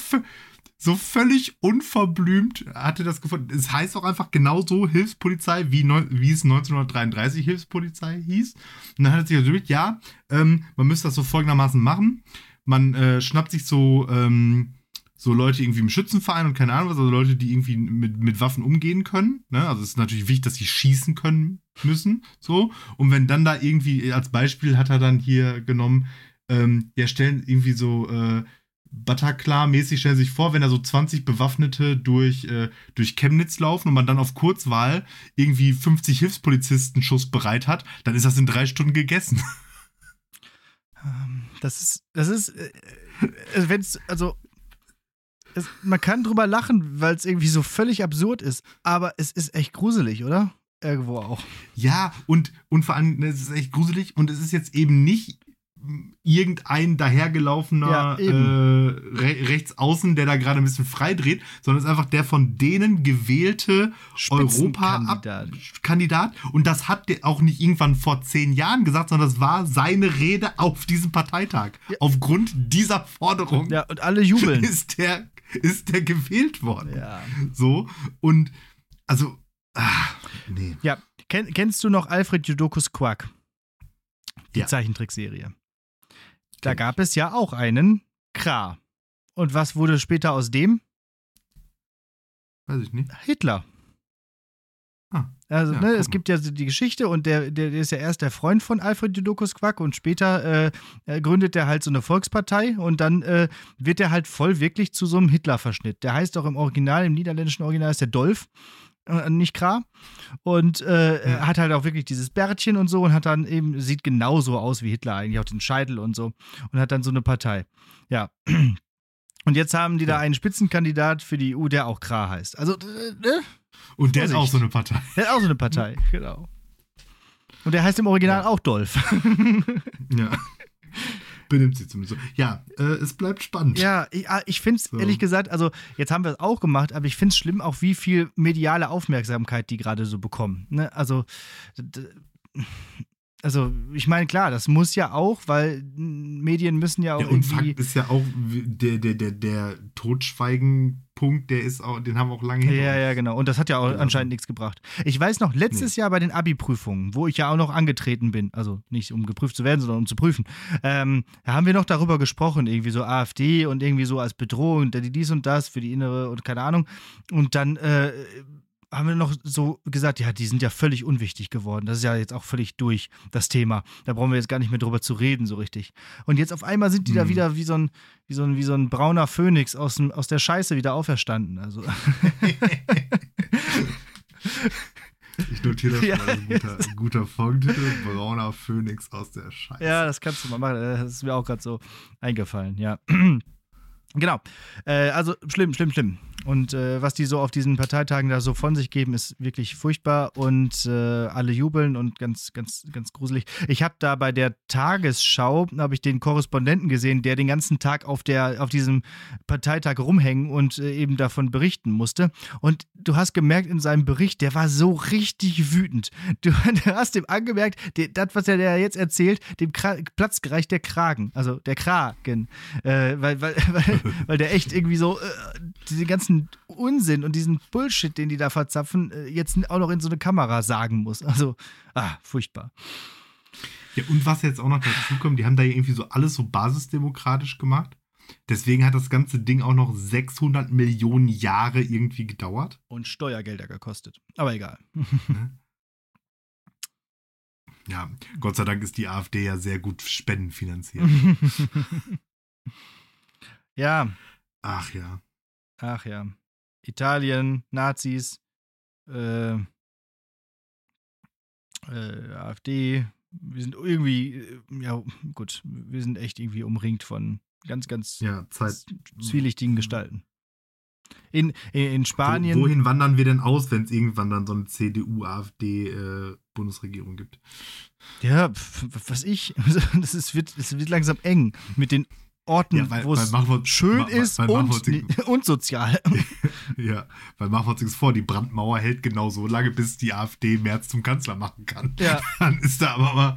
so völlig unverblümt, hatte das gefunden. Es heißt auch einfach genauso Hilfspolizei, wie, wie es 1933 Hilfspolizei hieß. Und dann hat er sich gesagt, ja, ähm, man müsste das so folgendermaßen machen man äh, schnappt sich so, ähm, so Leute irgendwie im Schützenverein und keine Ahnung was, also Leute, die irgendwie mit, mit Waffen umgehen können. Ne? Also es ist natürlich wichtig, dass sie schießen können müssen. So. Und wenn dann da irgendwie, als Beispiel hat er dann hier genommen, ähm, ja, stellen irgendwie so äh, Bataclan-mäßig stellen sich vor, wenn da so 20 Bewaffnete durch, äh, durch Chemnitz laufen und man dann auf Kurzwahl irgendwie 50 Hilfspolizisten Schuss bereit hat, dann ist das in drei Stunden gegessen. (laughs) Das ist, das ist, äh, äh wenn es, also, es, man kann drüber lachen, weil es irgendwie so völlig absurd ist, aber es ist echt gruselig, oder? Irgendwo auch. Ja, und, und vor allem, ne, es ist echt gruselig und es ist jetzt eben nicht irgendein dahergelaufener ja, äh, re rechts außen, der da gerade ein bisschen frei dreht, sondern es ist einfach der von denen gewählte Europa-Kandidat. Und das hat der auch nicht irgendwann vor zehn Jahren gesagt, sondern das war seine Rede auf diesem Parteitag. Ja. Aufgrund dieser Forderung. Ja, und alle jubeln. (laughs) Ist der, ist der gewählt worden. Ja. So. Und also, ach, nee. Ja, Ken, kennst du noch Alfred Judokus Quack? Die ja. Zeichentrickserie. Da gab es ja auch einen Kra. Und was wurde später aus dem? Weiß ich nicht. Hitler. Ah, also, ja, ne, es gibt ja die Geschichte und der, der, ist ja erst der Freund von Alfred Judokus Quack und später äh, gründet er halt so eine Volkspartei und dann äh, wird er halt voll wirklich zu so einem Hitler-Verschnitt. Der heißt auch im Original, im niederländischen Original ist der Dolph äh, nicht Kra. Und äh, ja. hat halt auch wirklich dieses Bärtchen und so und hat dann eben, sieht genauso aus wie Hitler eigentlich, auch den Scheitel und so. Und hat dann so eine Partei. Ja. (clears throat) Und jetzt haben die da einen Spitzenkandidat für die EU, der auch Kra heißt. Also, äh, ne? Und der Vorsicht. hat auch so eine Partei. Der hat auch so eine Partei, (laughs) genau. Und der heißt im Original ja. auch Dolph. (laughs) ja. Benimmt sie zumindest so. Ja, äh, es bleibt spannend. Ja, ich, ah, ich finde es so. ehrlich gesagt, also jetzt haben wir es auch gemacht, aber ich finde es schlimm, auch wie viel mediale Aufmerksamkeit die gerade so bekommen. Ne? Also, also ich meine, klar, das muss ja auch, weil Medien müssen ja auch. Ja, und Fakt ist ja auch, der, der, der, der Totschweigenpunkt, der ist auch, den haben wir auch lange hinter Ja, ja, genau. Und das hat ja auch genau. anscheinend nichts gebracht. Ich weiß noch, letztes nee. Jahr bei den Abi-Prüfungen, wo ich ja auch noch angetreten bin, also nicht um geprüft zu werden, sondern um zu prüfen, ähm, da haben wir noch darüber gesprochen, irgendwie so AfD und irgendwie so als Bedrohung, dies und das für die innere und keine Ahnung. Und dann äh, haben wir noch so gesagt, ja, die sind ja völlig unwichtig geworden. Das ist ja jetzt auch völlig durch, das Thema. Da brauchen wir jetzt gar nicht mehr drüber zu reden, so richtig. Und jetzt auf einmal sind die mhm. da wieder wie so ein, wie so ein, wie so ein brauner Phönix aus, dem, aus der Scheiße wieder auferstanden. Also. (laughs) Ich notiere das ja. mal als ein guter, guter Folgentitel: Brauner Phönix aus der Scheiße. Ja, das kannst du mal machen. Das ist mir auch gerade so eingefallen, ja. Genau. Äh, also schlimm, schlimm, schlimm. Und äh, was die so auf diesen Parteitagen da so von sich geben, ist wirklich furchtbar und äh, alle jubeln und ganz, ganz, ganz gruselig. Ich habe da bei der Tagesschau habe ich den Korrespondenten gesehen, der den ganzen Tag auf der auf diesem Parteitag rumhängen und äh, eben davon berichten musste. Und du hast gemerkt in seinem Bericht, der war so richtig wütend. Du, (laughs) du hast dem angemerkt, der, das was er der jetzt erzählt, dem Kra Platz gereicht der Kragen, also der Kragen, äh, weil, weil, (laughs) weil, (laughs) weil der echt irgendwie so äh, diese ganzen ganzen Unsinn und diesen Bullshit, den die da verzapfen, äh, jetzt auch noch in so eine Kamera sagen muss. Also, ah, furchtbar. Ja, und was jetzt auch noch dazu kommt, die haben da irgendwie so alles so basisdemokratisch gemacht. Deswegen hat das ganze Ding auch noch 600 Millionen Jahre irgendwie gedauert. Und Steuergelder gekostet. Aber egal. (laughs) Ja, Gott sei Dank ist die AfD ja sehr gut spendenfinanziert. (laughs) ja. Ach ja. Ach ja. Italien, Nazis, äh, äh, AfD. Wir sind irgendwie, äh, ja, gut, wir sind echt irgendwie umringt von ganz, ganz ja, zwielichtigen Gestalten. In, in, in Spanien. wohin wandern wir denn aus, wenn es irgendwann dann so eine CDU-AfD-Bundesregierung äh, gibt? Ja, was ich, (laughs) das ist, wird, es wird langsam eng mit den Orten, ja, wo es schön weil, ist weil, und, (laughs) und, sozial. (laughs) ja, weil machen wir uns nichts vor, die Brandmauer hält genau so lange, bis die AfD März zum Kanzler machen kann. Ja. (laughs) Dann ist da aber mal,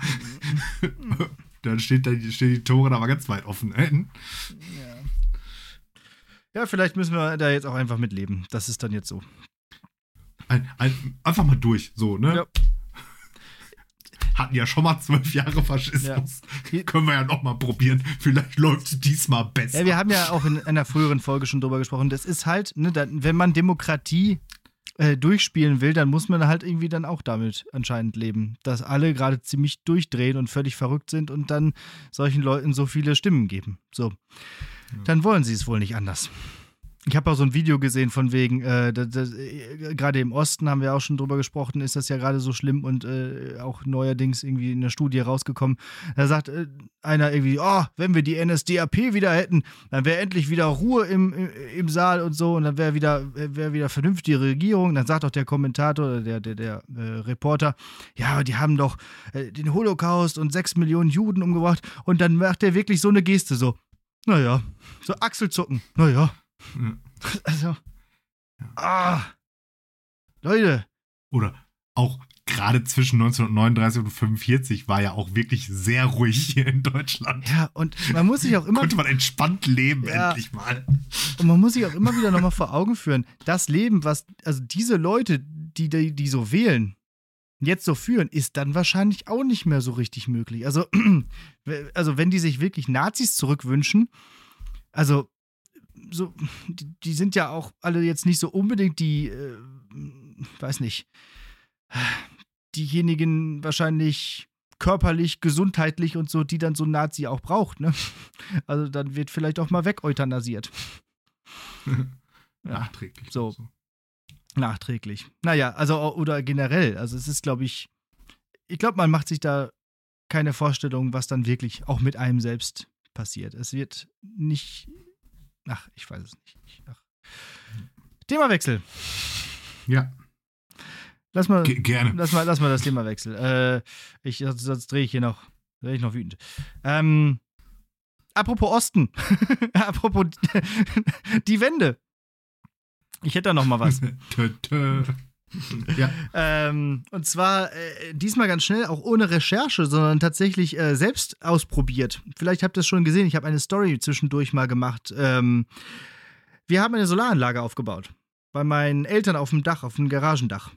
dann steht da, stehen die Tore da mal ganz weit offen. Ja. ja, vielleicht müssen wir da jetzt auch einfach mitleben. Das ist dann jetzt so. Ein, ein, einfach mal durch, so, ne? Ja hatten ja schon mal zwölf Jahre Faschismus. Ja. (laughs) Können wir ja noch mal probieren. Vielleicht läuft es diesmal besser. Ja, wir haben ja auch in einer früheren Folge schon drüber gesprochen. Das ist halt, ne, da, wenn man Demokratie äh, durchspielen will, dann muss man halt irgendwie dann auch damit anscheinend leben, dass alle gerade ziemlich durchdrehen und völlig verrückt sind und dann solchen Leuten so viele Stimmen geben. So. Ja. Dann wollen sie es wohl nicht anders. Ich habe auch so ein Video gesehen von wegen, äh, äh, gerade im Osten haben wir auch schon drüber gesprochen, ist das ja gerade so schlimm und äh, auch neuerdings irgendwie in der Studie rausgekommen. Da sagt äh, einer irgendwie, oh, wenn wir die NSDAP wieder hätten, dann wäre endlich wieder Ruhe im, im Saal und so und dann wäre wieder, wär wieder vernünftige Regierung. Dann sagt auch der Kommentator, der, der, der äh, Reporter, ja, die haben doch äh, den Holocaust und sechs Millionen Juden umgebracht und dann macht er wirklich so eine Geste, so, naja, so Achselzucken, naja. (laughs) Ja. Also. Ah. Leute. Oder auch gerade zwischen 1939 und 45 war ja auch wirklich sehr ruhig hier in Deutschland. Ja, und man muss sich auch immer. Konnte man entspannt leben, ja, endlich mal. Und man muss sich auch immer wieder nochmal vor Augen führen, das Leben, was, also diese Leute, die, die, die so wählen, jetzt so führen, ist dann wahrscheinlich auch nicht mehr so richtig möglich. Also, (clears throat) also wenn die sich wirklich Nazis zurückwünschen, also so, die, die, sind ja auch alle jetzt nicht so unbedingt die, äh, weiß nicht, diejenigen wahrscheinlich körperlich, gesundheitlich und so, die dann so ein Nazi auch braucht, ne? Also dann wird vielleicht auch mal wegeuthanasiert. ja, Nachträglich. So. so. Nachträglich. Naja, also oder generell. Also es ist, glaube ich, ich glaube, man macht sich da keine Vorstellung, was dann wirklich auch mit einem selbst passiert. Es wird nicht. Ach, ich weiß es nicht. Ach. Themawechsel. Ja. Lass mal, Ge gerne. Lass mal, lass mal das Thema wechseln. Äh, ich, sonst, sonst drehe ich hier noch, drehe ich noch wütend. Ähm, apropos Osten. (laughs) apropos die (laughs) Wende. Ich hätte da noch mal was. (laughs) ja. (laughs) Ähm, und zwar äh, diesmal ganz schnell, auch ohne Recherche, sondern tatsächlich äh, selbst ausprobiert. Vielleicht habt ihr es schon gesehen, ich habe eine Story zwischendurch mal gemacht. Ähm, wir haben eine Solaranlage aufgebaut. Bei meinen Eltern auf dem Dach, auf dem Garagendach.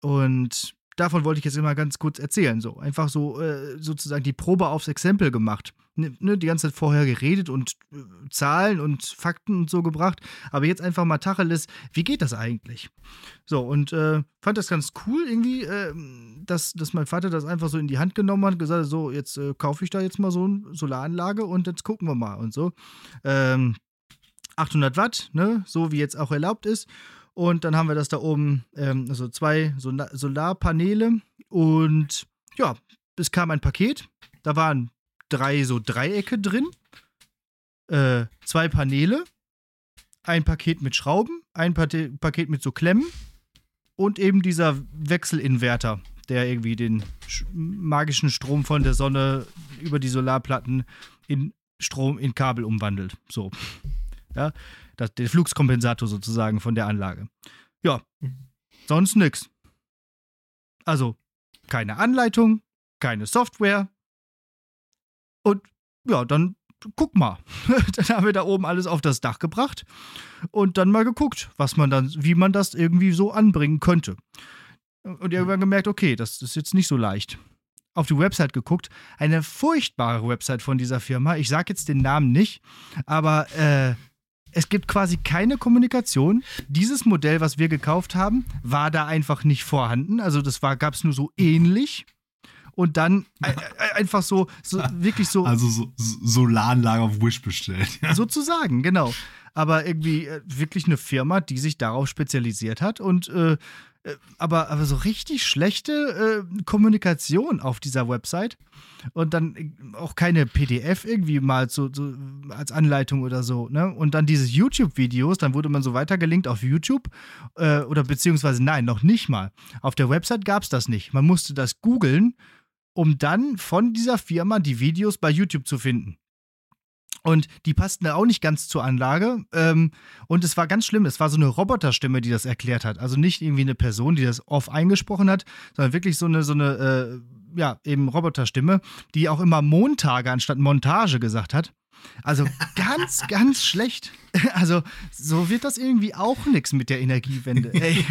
Und davon wollte ich jetzt immer ganz kurz erzählen. So, einfach so äh, sozusagen die Probe aufs Exempel gemacht. Ne, ne, die ganze Zeit vorher geredet und äh, Zahlen und Fakten und so gebracht. Aber jetzt einfach mal Tacheles, wie geht das eigentlich? So, und äh, fand das ganz cool irgendwie, äh, dass, dass mein Vater das einfach so in die Hand genommen hat und gesagt hat: So, jetzt äh, kaufe ich da jetzt mal so eine Solaranlage und jetzt gucken wir mal und so. Ähm, 800 Watt, ne, so wie jetzt auch erlaubt ist. Und dann haben wir das da oben, ähm, also zwei Sol Solarpaneele. Und ja, es kam ein Paket. Da waren drei so Dreiecke drin. Äh, zwei Paneele. Ein Paket mit Schrauben. Ein pa Paket mit so Klemmen. Und eben dieser Wechselinverter, der irgendwie den magischen Strom von der Sonne über die Solarplatten in Strom in Kabel umwandelt. So. Ja das, der Fluxkompensator sozusagen von der Anlage. Ja, sonst nix. Also keine Anleitung, keine Software. Und ja, dann guck mal. (laughs) dann haben wir da oben alles auf das Dach gebracht und dann mal geguckt, was man dann, wie man das irgendwie so anbringen könnte. Und irgendwann gemerkt, okay, das ist jetzt nicht so leicht. Auf die Website geguckt, eine furchtbare Website von dieser Firma. Ich sage jetzt den Namen nicht, aber äh, es gibt quasi keine Kommunikation. Dieses Modell, was wir gekauft haben, war da einfach nicht vorhanden. Also das gab es nur so ähnlich. Und dann einfach so, so, wirklich so. Also so, Solaranlage auf Wish bestellt. Ja. Sozusagen, genau. Aber irgendwie äh, wirklich eine Firma, die sich darauf spezialisiert hat und äh, äh, aber, aber so richtig schlechte äh, Kommunikation auf dieser Website und dann äh, auch keine PDF irgendwie mal so, so als Anleitung oder so, ne? Und dann diese YouTube-Videos, dann wurde man so weitergelinkt auf YouTube äh, oder beziehungsweise nein, noch nicht mal. Auf der Website gab es das nicht. Man musste das googeln, um dann von dieser Firma die Videos bei YouTube zu finden. Und die passten auch nicht ganz zur Anlage. Ähm, und es war ganz schlimm. Es war so eine Roboterstimme, die das erklärt hat. Also nicht irgendwie eine Person, die das off eingesprochen hat, sondern wirklich so eine, so eine, äh, ja, eben Roboterstimme, die auch immer Montage anstatt Montage gesagt hat. Also (laughs) ganz, ganz schlecht. (laughs) Also so wird das irgendwie auch nichts mit der Energiewende. (laughs) Ey.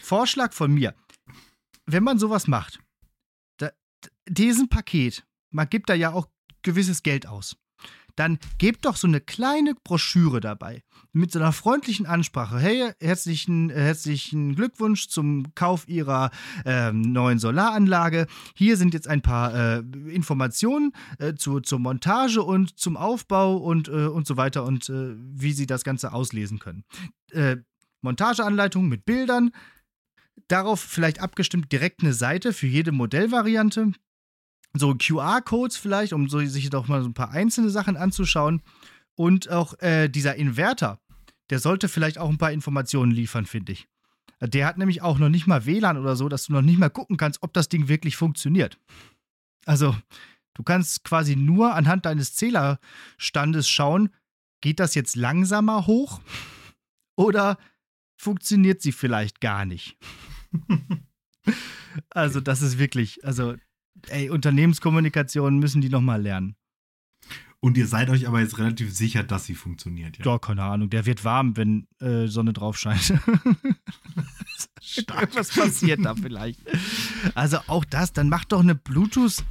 Vorschlag von mir. Wenn man sowas macht, da, diesen Paket, man gibt da ja auch gewisses Geld aus dann gebt doch so eine kleine Broschüre dabei mit so einer freundlichen Ansprache. Hey, herzlichen, äh, herzlichen Glückwunsch zum Kauf Ihrer äh, neuen Solaranlage. Hier sind jetzt ein paar äh, Informationen äh, zu, zur Montage und zum Aufbau und, äh, und so weiter und äh, wie Sie das Ganze auslesen können. Montageanleitung mit Bildern. Darauf vielleicht abgestimmt direkt eine Seite für jede Modellvariante so QR-Codes vielleicht, um so, sich doch mal so ein paar einzelne Sachen anzuschauen. Und auch äh, dieser Inverter, der sollte vielleicht auch ein paar Informationen liefern, finde ich. Der hat nämlich auch noch nicht mal WLAN oder so, dass du noch nicht mal gucken kannst, ob das Ding wirklich funktioniert. Also, du kannst quasi nur anhand deines Zählerstandes schauen, geht das jetzt langsamer hoch oder funktioniert sie vielleicht gar nicht. (laughs) also, das ist wirklich, also ey, Unternehmenskommunikation müssen die nochmal lernen. Und ihr seid euch aber jetzt relativ sicher, dass sie funktioniert, ja? Ja, keine Ahnung. Der wird warm, wenn äh, Sonne drauf scheint. (laughs) Was passiert da vielleicht? Also auch das, dann macht doch eine Bluetooth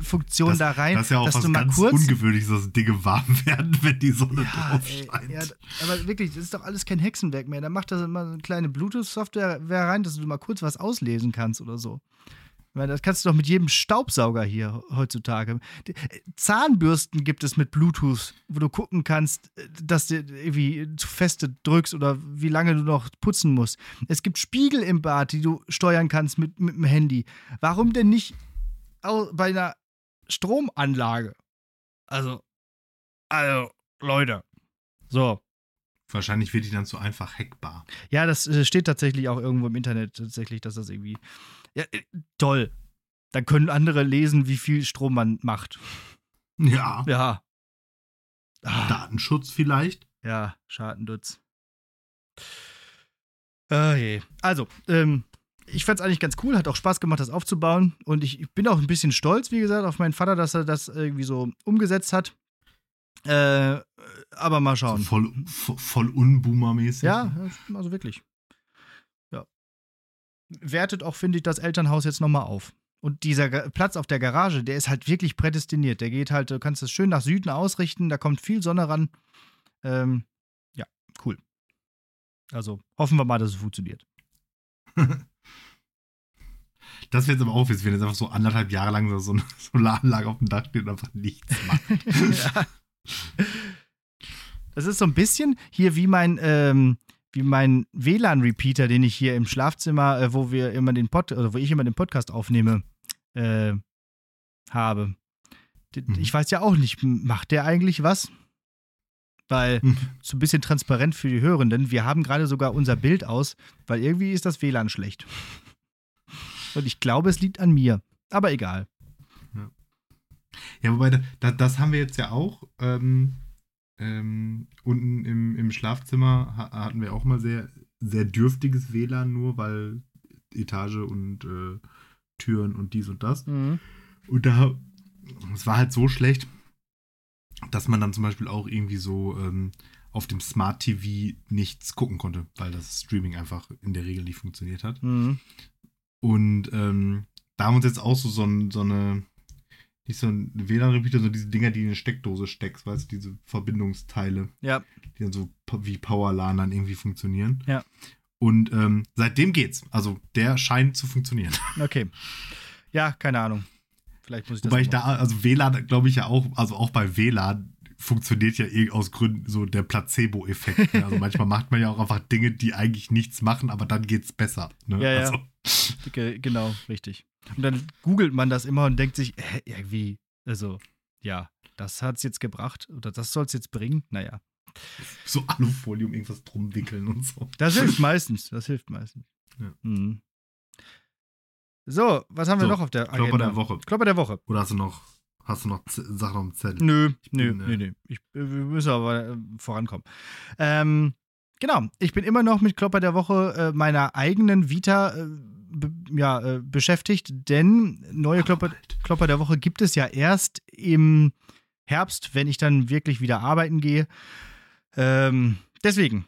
Funktion das, da rein. Das ist ja auch dass was ganz kurz, Ungewöhnliches, dass Dinge warm (laughs) werden, wenn die Sonne ja, drauf ey, scheint. ja, aber wirklich, das ist doch alles kein Hexenwerk mehr. Da macht das immer eine kleine Bluetooth-Software rein, dass du mal kurz was auslesen kannst oder so. Weil das kannst du doch mit jedem Staubsauger hier heutzutage. Äh, Zahnbürsten gibt es mit Bluetooth, wo du gucken kannst, äh, dass du irgendwie zu feste drückst oder wie lange du noch putzen musst. Es gibt Spiegel im Bad, die du steuern kannst mit, mit dem Handy. Warum denn nicht bei einer Stromanlage? Also, also, Leute. So. Wahrscheinlich wird die dann so einfach hackbar. Ja, das äh, steht tatsächlich auch irgendwo im Internet, tatsächlich, dass das irgendwie. Ja, äh, toll. Dann können andere lesen, wie viel Strom man macht. Ja. Ja. Ah, Datenschutz vielleicht. ja, Schadendutz. Ah, je. Also, ähm, ich fand's eigentlich ganz cool, hat auch Spaß gemacht, das aufzubauen. Und ich, ich bin auch ein bisschen stolz, wie gesagt, auf meinen Vater, dass er das irgendwie so umgesetzt hat. Äh, aber mal So schauen. voll, vo- voll unboomermäßig. Ja, also wirklich. Wertet auch, finde ich, das Elternhaus jetzt nochmal auf. Und dieser Platz auf der Garage, der ist halt wirklich prädestiniert. Der geht halt, du kannst es schön nach Süden ausrichten, da kommt viel Sonne ran. Ähm, ja, cool. Also hoffen wir mal, dass es funktioniert. (laughs) Das wäre jetzt aber auch, witzig, wenn jetzt einfach so anderthalb Jahre lang so eine (laughs) Solaranlage auf dem Dach steht und einfach nichts macht. (laughs) ja. Das ist so ein bisschen hier wie mein, ähm, wie mein WLAN-Repeater, den ich hier im Schlafzimmer, äh, wo wir immer den Pod, oder wo ich immer den Podcast aufnehme, äh, habe. Mhm. Ich weiß ja auch nicht, macht der eigentlich was? Weil, Mhm. so ein bisschen transparent für die Hörenden, wir haben gerade sogar unser Bild aus, weil irgendwie ist das WLAN schlecht. Und ich glaube, es liegt an mir. Aber egal. Ja, wobei, da, da, das haben wir jetzt ja auch. Ähm, ähm, unten im, im Schlafzimmer ha hatten wir auch mal sehr, sehr dürftiges WLAN nur, weil Etage und äh, Türen und dies und das. Und da, es war halt so schlecht, dass man dann zum Beispiel auch irgendwie so ähm, auf dem Smart TV nichts gucken konnte, weil das Streaming einfach in der Regel nicht funktioniert hat. Mhm. Und ähm, da haben wir uns jetzt auch so, so, so eine, nicht so ein WLAN-Repeater, so diese Dinger, die in eine Steckdose steckst, weißt du, diese Verbindungsteile, Ja, die dann so wie PowerLAN dann irgendwie funktionieren. Ja. Und ähm, seitdem geht's. Also der scheint zu funktionieren. (laughs) okay. Ja, keine Ahnung. Vielleicht muss ich das Wobei ich da, also WLAN, glaube ich ja auch, also auch bei WLAN funktioniert ja eh aus Gründen so der Placebo-Effekt. Ne? Also manchmal macht man ja auch einfach Dinge, die eigentlich nichts machen, aber dann geht's besser. Ne? Ja, ja. Also, Ge- Genau, richtig. Und dann googelt man das immer und denkt sich, hä, irgendwie, also, ja, das hat's jetzt gebracht oder das soll's jetzt bringen. Naja, so Alufolie um irgendwas drum wickeln und so. das hilft (laughs) meistens. Das hilft meistens. Ja. Mhm. So, was haben wir So, noch auf der Agenda? Klopper der Woche. Klopper der Woche. Oder hast du noch, hast du noch Z Sachen auf dem Zettel? Nö, nö, äh, nö, nö. Ich, wir müssen aber äh, vorankommen. Ähm, genau, ich bin immer noch mit Klopper der Woche äh, meiner eigenen Vita äh, ja, äh, beschäftigt, denn neue Klopper, Klopper der Woche gibt es ja erst im Herbst, wenn ich dann wirklich wieder arbeiten gehe. Ähm, deswegen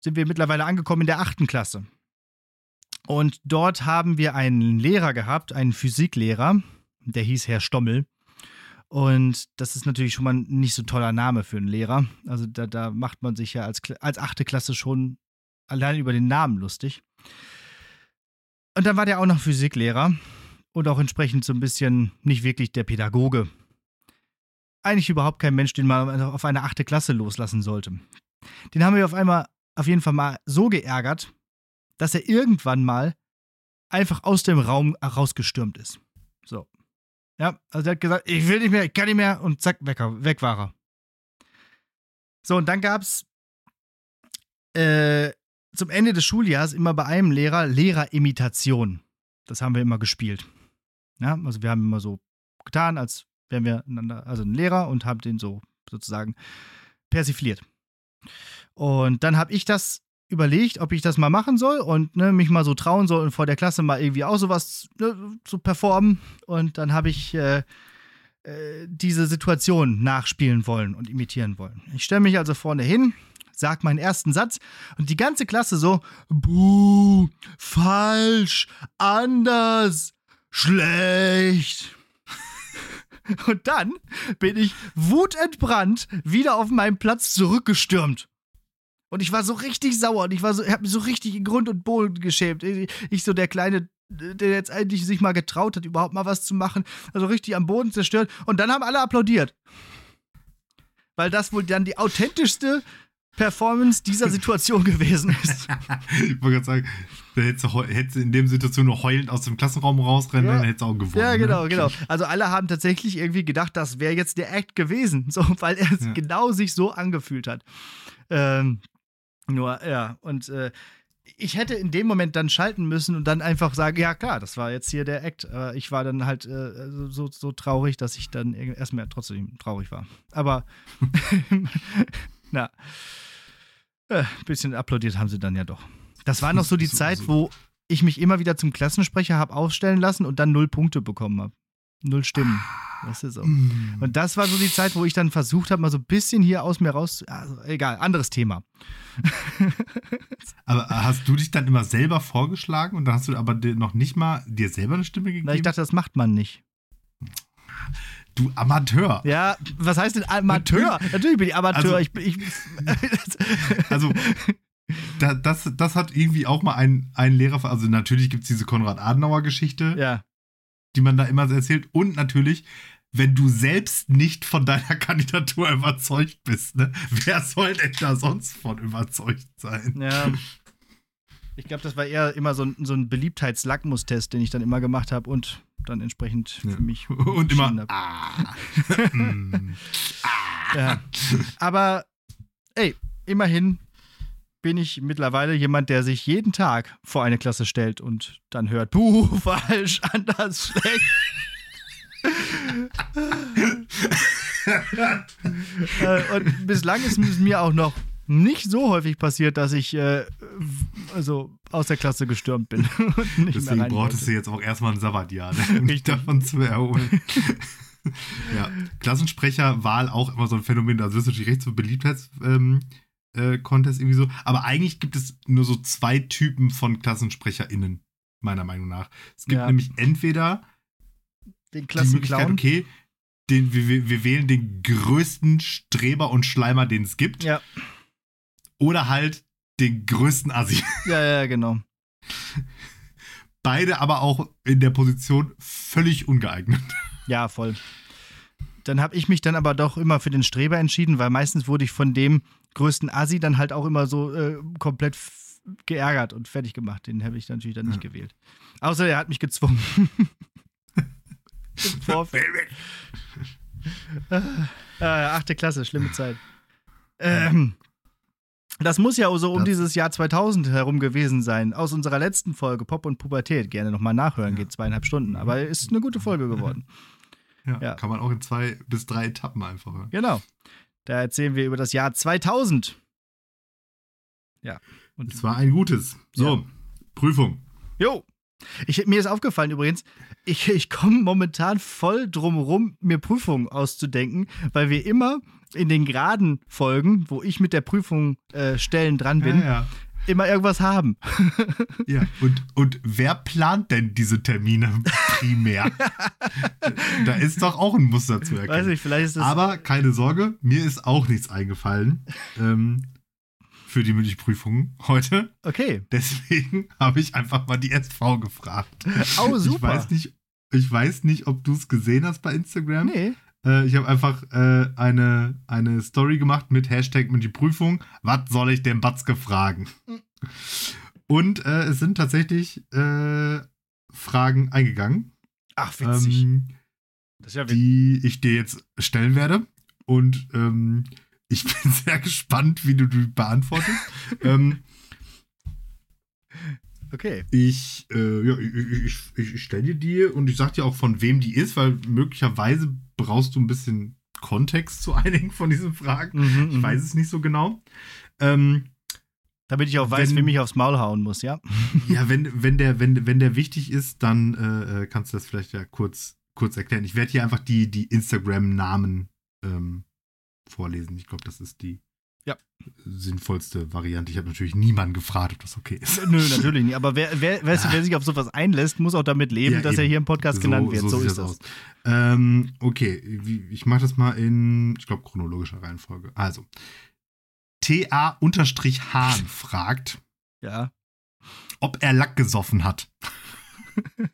sind wir mittlerweile angekommen in der achten Klasse. Und dort haben wir einen Lehrer gehabt, einen Physiklehrer, der hieß Herr Stommel. Und das ist natürlich schon mal ein nicht so toller Name für einen Lehrer. Also da, da macht man sich ja als, als achte Klasse schon allein über den Namen lustig. Und dann war der auch noch Physiklehrer und auch entsprechend so ein bisschen nicht wirklich der Pädagoge. Eigentlich überhaupt kein Mensch, den man auf eine achte Klasse loslassen sollte. Den haben wir auf einmal auf jeden Fall mal so geärgert, dass er irgendwann mal einfach aus dem Raum rausgestürmt ist. So. Ja, also der hat gesagt, ich will nicht mehr, ich kann nicht mehr und zack, weg, weg war er. So, und dann gab's äh, zum Ende des Schuljahres immer bei einem Lehrer Lehrerimitation. Das haben wir immer gespielt. Ja, also wir haben immer so getan, als wären wir einander, also ein Lehrer und haben den so sozusagen persifliert. Und dann habe ich das überlegt, ob ich das mal machen soll und ne, mich mal so trauen soll und vor der Klasse mal irgendwie auch sowas ne, zu performen. Und dann habe ich äh, äh, diese Situation nachspielen wollen und imitieren wollen. Ich stelle mich also vorne hin, sag meinen ersten Satz und die ganze Klasse so, buh, falsch, anders, schlecht. (laughs) Und dann bin ich wutentbrannt wieder auf meinen Platz zurückgestürmt. Und ich war so richtig sauer und ich war so, ich habe mich so richtig in Grund und Boden geschämt. Ich so der kleine, der jetzt eigentlich sich mal getraut hat, überhaupt mal was zu machen, also richtig am Boden zerstört. Und dann haben alle applaudiert. Weil das wohl dann die authentischste Performance dieser Situation gewesen ist. (laughs) ich wollte gerade sagen, da hättest du, hättest in dem Situation nur heulend aus dem Klassenraum rausrennen, ja. dann hättest du auch gewonnen. Ja, genau, ne? genau. Also alle haben tatsächlich irgendwie gedacht, das wäre jetzt der Act gewesen, (laughs) so, weil er ja. genau sich so angefühlt hat. Ähm, nur, ja, und äh, ich hätte in dem Moment dann schalten müssen und dann einfach sagen, ja klar, das war jetzt hier der Act. Äh, ich war dann halt äh, so, so traurig, dass ich dann erstmal trotzdem traurig war. Aber (laughs) na, ein äh, bisschen applaudiert haben sie dann ja doch. Das war noch so die Zeit, wo ich mich immer wieder zum Klassensprecher habe aufstellen lassen und dann null Punkte bekommen habe. Null Stimmen. Das ist so. Mm. Und das war so die Zeit, wo ich dann versucht habe, mal so ein bisschen hier aus mir raus. Also, egal, anderes Thema. (laughs) aber hast du dich dann immer selber vorgeschlagen und dann hast du aber noch nicht mal dir selber eine Stimme gegeben? Na, ich dachte, das macht man nicht. Du Amateur. Ja, was heißt denn Amateur? Natürlich, Natürlich bin ich Amateur. Also, ich, ich also, da, das, das hat irgendwie auch mal ein, ein Lehrer, also natürlich gibt es diese Konrad-Adenauer-Geschichte. Ja die man da immer erzählt. Und natürlich, wenn du selbst nicht von deiner (laughs) Kandidatur überzeugt bist, ne? Wer soll denn da sonst von überzeugt sein? Ja. Ich glaube, das war eher immer so ein, so ein Beliebtheitslackmustest, den ich dann immer gemacht habe und dann entsprechend ja. für mich. (laughs) Und immer. Ah. (laughs) mm. ah. Ja. Aber, ey, immerhin bin ich mittlerweile jemand, der sich jeden Tag vor eine Klasse stellt und dann hört, puh, (laughs) falsch, anders, schlecht. (laughs) äh, und bislang ist es mir auch noch nicht so häufig passiert, dass ich äh, also aus der Klasse gestürmt bin. (laughs) Deswegen brauchtest du jetzt auch erstmal ein Sabbatjahr, ne? um dich davon zu erholen. ja, Klassensprecherwahl auch immer so ein Phänomen, da wirst du natürlich recht so Beliebtheits, ähm, äh, Contest irgendwie so. Aber eigentlich gibt es nur so zwei Typen von KlassensprecherInnen, meiner Meinung nach. Es gibt ja. nämlich entweder den Klassenclown. Okay, den, wir, wir wählen den größten Streber und Schleimer, den es gibt. Ja. Oder halt den größten Assi. (laughs) Ja, ja, genau. Beide aber auch in der Position völlig ungeeignet. Ja, voll. Dann habe ich mich dann aber doch immer für den Streber entschieden, weil meistens wurde ich von dem größten Assi dann halt auch immer so äh, komplett geärgert und fertig gemacht. Den habe ich natürlich dann nicht ja. gewählt. Außer er hat mich gezwungen. (laughs) Im Vorfeld. äh, achte Klasse, schlimme Zeit. Ähm, das muss ja so um das dieses Jahr 2000 herum gewesen sein. Aus unserer letzten Folge Pop und Pubertät. Gerne nochmal nachhören, ja. geht zweieinhalb Stunden. Aber ist eine gute Folge geworden. Ja, ja, kann man auch in zwei bis drei Etappen einfach hören. Genau. Da erzählen wir über das Jahr 2000. Ja. Und es war ein gutes. So, ja. Prüfung. Jo. Ich, mir ist aufgefallen übrigens, ich, ich komme momentan voll drum rum, mir Prüfungen auszudenken, weil wir immer in den geraden Folgen, wo ich mit der Prüfung äh, Stellen dran bin, ja, ja immer irgendwas haben. (laughs) ja, und, und wer plant denn diese Termine primär? (laughs) da ist doch auch ein Muster zu erkennen. Weiß nicht, vielleicht ist das Aber keine Sorge, mir ist auch nichts eingefallen ähm, für die Mündlichprüfung heute. Okay. Deswegen (laughs) habe ich einfach mal die SV gefragt. Oh, super. Ich weiß nicht, ich weiß nicht ob du es gesehen hast bei Instagram. Nee. Äh, ich habe einfach äh, eine, eine Story gemacht mit Hashtag mit die Prüfung. Was soll ich dem Batzke fragen? Und äh, es sind tatsächlich äh, Fragen eingegangen. Ach, witzig. Ähm, ja die ich dir jetzt stellen werde. Und ähm, ich (laughs) bin sehr gespannt, wie du die beantwortest. (laughs) ähm, Okay. Ich, äh, ja, ich, ich, ich, stelle dir die und ich sag dir auch, von wem die ist, weil möglicherweise brauchst du ein bisschen Kontext zu (laughs) einigen von diesen Fragen. Mhm, ich mhm. weiß es nicht so genau. Ähm, Damit ich auch weiß, wenn, wem ich aufs Maul hauen muss, ja? ja, wenn, wenn, der, wenn, wenn der wichtig ist, dann äh, äh kannst du das vielleicht ja kurz, kurz erklären. Ich werde hier einfach die, die Instagram-Namen ähm, vorlesen. Ich glaube, das ist die Ja. sinnvollste Variante. Ich habe natürlich niemanden gefragt, ob das okay ist. Nö, natürlich nicht. Aber wer, wer, wer, wer sich auf sowas einlässt, muss auch damit leben, Ja, dass er eben. hier im Podcast genannt wird. So, sieht ist das. aus. Ähm, okay, wie- ich mache das mal in, ich glaube, chronologischer Reihenfolge. Also, TA-Hahn fragt, Ja. ob er Lack gesoffen hat. (laughs)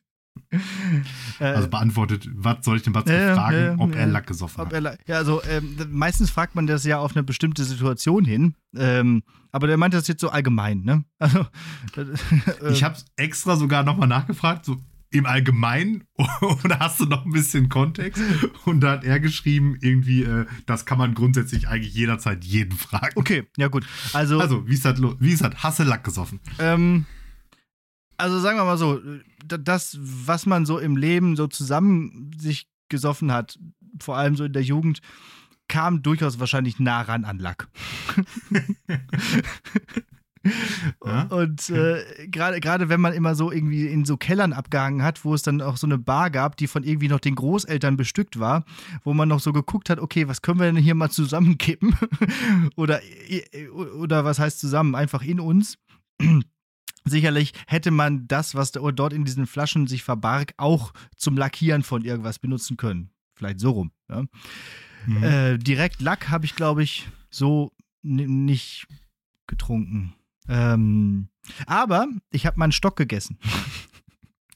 Äh, Also beantwortet, was soll ich den Batzke Ja, fragen, ja, ob ja. er Lack gesoffen Ob hat. er, ja, also ähm, meistens fragt man das ja auf eine bestimmte Situation hin. Ähm, aber der meint das jetzt so allgemein, ne? Also, (laughs) äh, Ich habe extra sogar nochmal nachgefragt, so im Allgemeinen, (laughs) oder hast du noch ein bisschen Kontext? Und da hat er geschrieben, irgendwie, äh, das kann man grundsätzlich eigentlich jederzeit jeden fragen. Okay, ja gut. Also, Also, wie ist das, wie ist das? Du Lack gesoffen? ähm, also sagen wir mal so, das, was man so im Leben so zusammen sich gesoffen hat, vor allem so in der Jugend, kam durchaus wahrscheinlich nah ran an Lack. (laughs) (laughs) (laughs) Ja? Und äh, gerade wenn man immer so irgendwie in so Kellern abgehangen hat, wo es dann auch so eine Bar gab, die von irgendwie noch den Großeltern bestückt war, wo man noch so geguckt hat, okay, was können wir denn hier mal zusammenkippen? (laughs) oder, oder was heißt zusammen? Einfach in uns. (clears throat) Sicherlich hätte man das, was dort in diesen Flaschen sich verbarg, auch zum Lackieren von irgendwas benutzen können. Vielleicht so rum. Ja? Mhm. Äh, direkt Lack habe ich, glaube ich, so nicht getrunken. Ähm, aber ich habe mal einen Stock gegessen.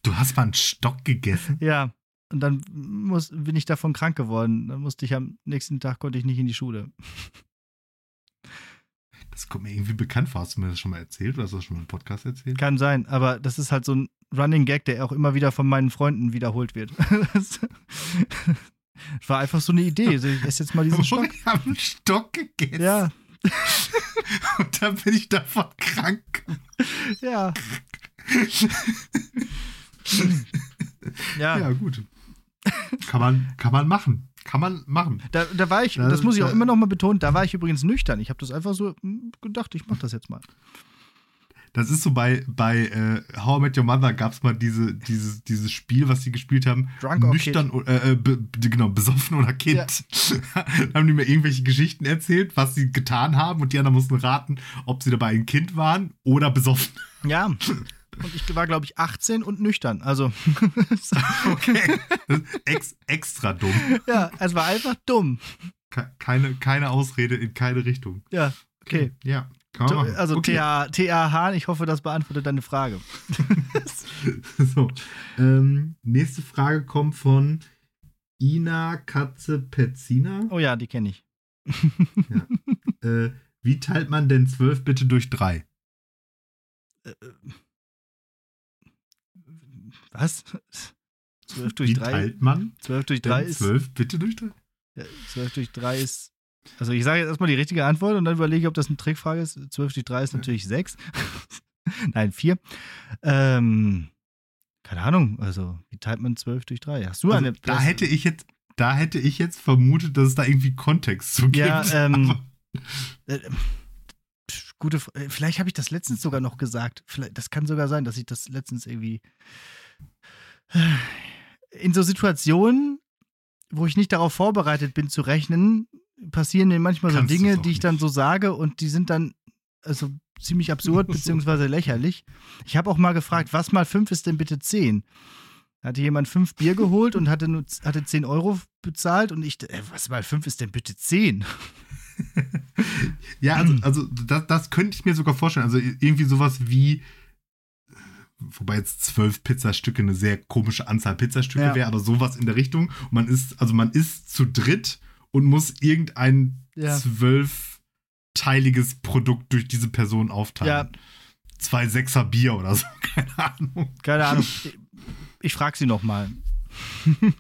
Du hast mal einen Stock gegessen? ja. Und dann muss, bin ich davon krank geworden. Dann musste ich am nächsten Tag konnte ich nicht in die Schule. Das kommt mir irgendwie bekannt vor. Hast du mir das schon mal erzählt oder hast du das schon mal im Podcast erzählt? Kann sein, aber das ist halt so ein Running Gag, der auch immer wieder von meinen Freunden wiederholt wird. (laughs) Das war einfach so eine Idee. Also ich esse jetzt mal diesen (laughs) Stock. Ich habe einen Stock gegessen. Ja, (laughs) Und dann bin ich davon krank. ja. ja. Ja, gut. Kann man, kann man machen. Kann man machen. Da, da war ich, Das das muss ich auch immer noch mal betonen, da war ich übrigens nüchtern. Ich habe das einfach so hm, gedacht, ich mache das jetzt mal. Das ist so bei, bei äh, How I Met Your Mother gab es mal diese, dieses, dieses Spiel, was sie gespielt haben. Drunk or Nüchtern o- äh, genau, besoffen oder Kind. da (laughs) haben die mir irgendwelche Geschichten erzählt, was sie getan haben und die anderen mussten raten, ob sie dabei ein Kind waren oder besoffen. Ja. Und ich war, glaube ich, 18 und nüchtern. Also, (laughs) (laughs) Okay. Ex, extra dumm. ja, es war einfach dumm. Ke- Keine, keine Ausrede in keine Richtung. Ja, okay. Ja, machen. Also, okay. TA, Hahn, ich hoffe, das beantwortet deine Frage. (laughs) So, ähm, nächste Frage kommt von Ina Katze Petzina. Oh ja, die kenne ich. (laughs) Äh, wie teilt man denn 12 bitte durch 3? Was? 12 durch Wie 3? teilt man 12 durch 3 ist. 12 bitte durch 3? Ja, 12 durch 3 ist. Also ich sage jetzt erstmal die richtige Antwort und dann überlege ich, ob das eine Trickfrage ist. 12 durch 3 ist natürlich 6. (laughs) Nein, 4. Ähm, keine Ahnung, also wie teilt man 12 durch 3? Hast du Also, eine. da hätte ich jetzt da hätte ich jetzt vermutet, dass es da irgendwie Kontext zu gibt. Ja, (laughs) ähm, Äh, gute, äh, vielleicht habe ich das letztens sogar noch gesagt. Vielleicht, das kann sogar sein, dass ich das letztens irgendwie. In so Situationen, wo ich nicht darauf vorbereitet bin zu rechnen, passieren mir manchmal so Kannst du's Dinge, die ich dann nicht. so sage und die sind dann also ziemlich absurd (laughs) beziehungsweise lächerlich. Ich habe auch mal gefragt, was mal fünf ist denn bitte zehn? Hatte jemand fünf Bier geholt und hatte nur hatte 10 Euro bezahlt und ich, äh, was mal fünf ist denn bitte zehn? Ja, also, also das, das könnte ich mir sogar vorstellen. Also irgendwie sowas wie, wobei jetzt zwölf Pizzastücke eine sehr komische Anzahl Pizzastücke Ja. wäre, aber sowas in der Richtung. Und man ist, also man ist zu dritt und muss irgendein Ja. zwölfteiliges Produkt durch diese Person aufteilen. Ja. Zwei Sechser Bier oder so, (laughs) keine Ahnung. Keine Ahnung. Ich, ich frage sie nochmal. (laughs)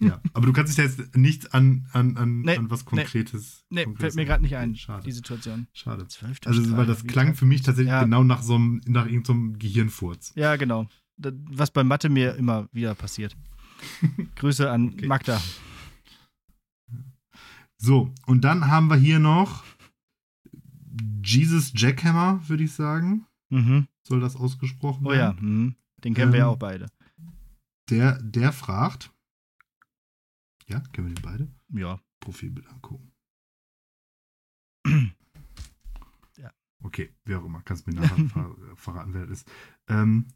Ja. Aber du kannst dich da jetzt nicht an, an, an, Nee, an was Konkretes. Nee, Konkretes fällt mir gerade nicht ein, Schade. die Situation. Schade. 12 durch Also, weil das klang für mich tatsächlich Ja. genau nach so einem, nach irgendeinem Gehirnfurz. Ja, genau. Das, was bei Mathe mir immer wieder passiert. (laughs) Grüße an Okay. Magda. So, und dann haben wir hier noch Jesus Jackhammer, würde ich sagen. Mhm. Soll das ausgesprochen Oh ja, werden? mhm. den kennen wir ja Ähm, auch beide. Der, der fragt. Ja, kennen wir den beide? Ja. Profilbild angucken. (clears throat) okay, wer auch immer, kannst mir nachher ver (laughs) verraten, wer das ist. Ähm,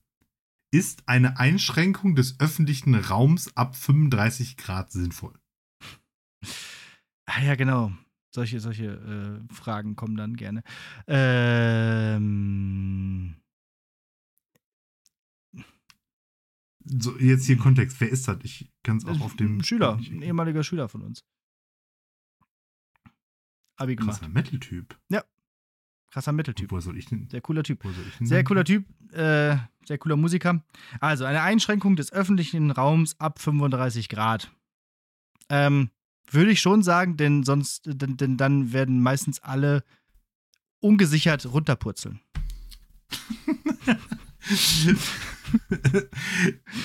ist eine Einschränkung des öffentlichen Raums ab 35 Grad sinnvoll? (laughs) Ah ja, genau. Solche, solche äh, Fragen kommen dann gerne. Ähm. So, jetzt hier Kontext. Wer ist das? Ich kann es auch auf dem. Ein Schüler, ein ehemaliger Schüler von uns. Abi gemacht. Krasser Metal-Typ. Krasser Mitteltyp. Wo soll ich denn? Sehr cooler Typ. Wo soll ich denn Sehr cooler Typ, äh, sehr cooler Musiker. Also eine Einschränkung des öffentlichen Raums ab 35 Grad. Ähm, würde ich schon sagen, denn sonst, denn, denn dann werden meistens alle ungesichert runterpurzeln.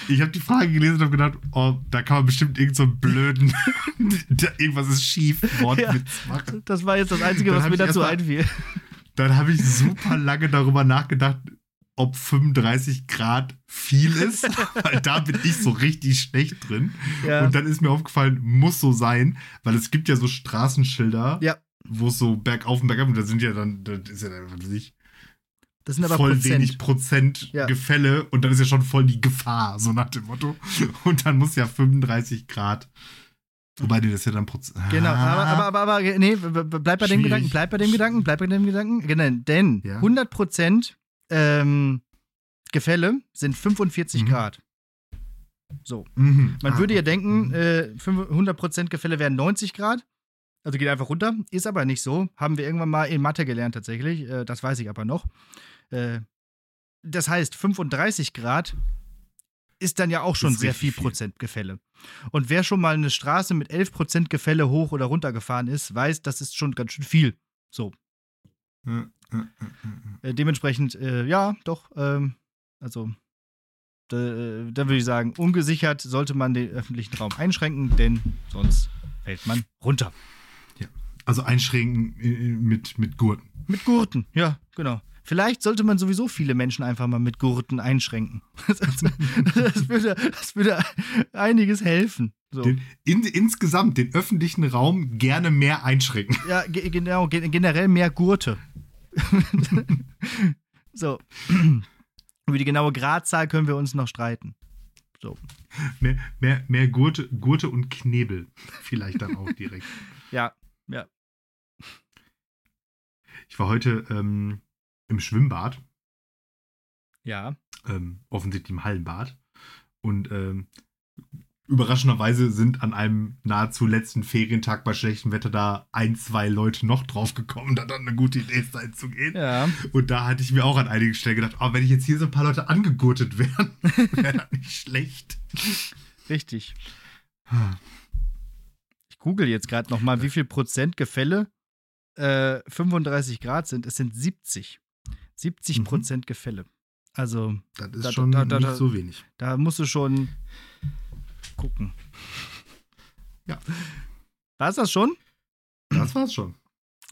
ich habe die Frage gelesen und habe gedacht, oh, da kann man bestimmt irgend so einen blöden, (laughs) irgendwas ist schief, Wortwitz machen. Das war jetzt das Einzige, Dann was mir dazu mal- einfiel. Dann habe ich super lange darüber nachgedacht, ob 35 Grad viel ist, (laughs) weil da bin ich so richtig schlecht drin. Ja. Und dann ist mir aufgefallen, muss so sein, weil es gibt ja so Straßenschilder, Ja. wo es so bergauf und bergab und da sind ja dann, das ist ja dann, ich, Das sind aber voll Prozent. wenig Prozent Ja. Gefälle und dann ist ja schon voll die Gefahr, so nach dem Motto. Und dann muss ja 35 Grad. Wobei die das ja dann Prozent. Genau, aber, aber, aber, aber nee, bleib bei dem Schwierig. Gedanken, bleib bei dem Gedanken, bleib bei dem Gedanken. Genau, denn Ja. 100% ähm, Gefälle sind 45 Mhm. Grad. So. Mhm. Man Ah, würde ja denken, Mhm. äh, 5 100% Gefälle wären 90 Grad. Also geht einfach runter. Ist aber nicht so. Haben wir irgendwann mal in Mathe gelernt tatsächlich. Äh, das weiß ich aber noch. Äh, das heißt, 35 Grad ist dann ja auch schon sehr viel. Prozent Gefälle. Und wer schon mal eine Straße mit 11% Gefälle hoch oder runter gefahren ist, weiß, das ist schon ganz schön viel. So. Ja. Äh, dementsprechend, äh, ja, doch. Ähm, also, da, äh, da würde ich sagen, ungesichert sollte man den öffentlichen Raum einschränken, denn sonst fällt man runter. Also einschränken äh, mit, mit Gurten. Mit Gurten, ja, genau. Vielleicht sollte man sowieso viele Menschen einfach mal mit Gurten einschränken. (laughs) Das, das, würde, das würde einiges helfen. So. Den, in, insgesamt den öffentlichen Raum gerne mehr einschränken. Ja, ge genau, ge generell mehr Gurte. (laughs) so. Über die genaue Gradzahl können wir uns noch streiten. So. Mehr, mehr, mehr Gurte, Gurte und Knebel. Vielleicht dann auch direkt. (laughs) Ja, ja. Ich war heute ähm, im Schwimmbad, Ja. ähm, offensichtlich im Hallenbad. Und ähm, überraschenderweise sind an einem nahezu letzten Ferientag bei schlechtem Wetter da ein, zwei Leute noch drauf gekommen, da dann eine gute Idee ist, da hinzugehen. Ja. Und da hatte ich mir auch an einigen Stellen gedacht, oh, wenn ich jetzt hier so ein paar Leute angegurtet wären, (laughs) wäre das nicht schlecht. Richtig. Ich google jetzt gerade noch mal, wie viel Prozent Gefälle äh, 35 Grad sind. Es sind 70. 70 Mhm. Prozent Gefälle. Also, Das ist Da- schon da- da- nicht so wenig. da musst du schon gucken. Ja. War es das schon? Das war's schon.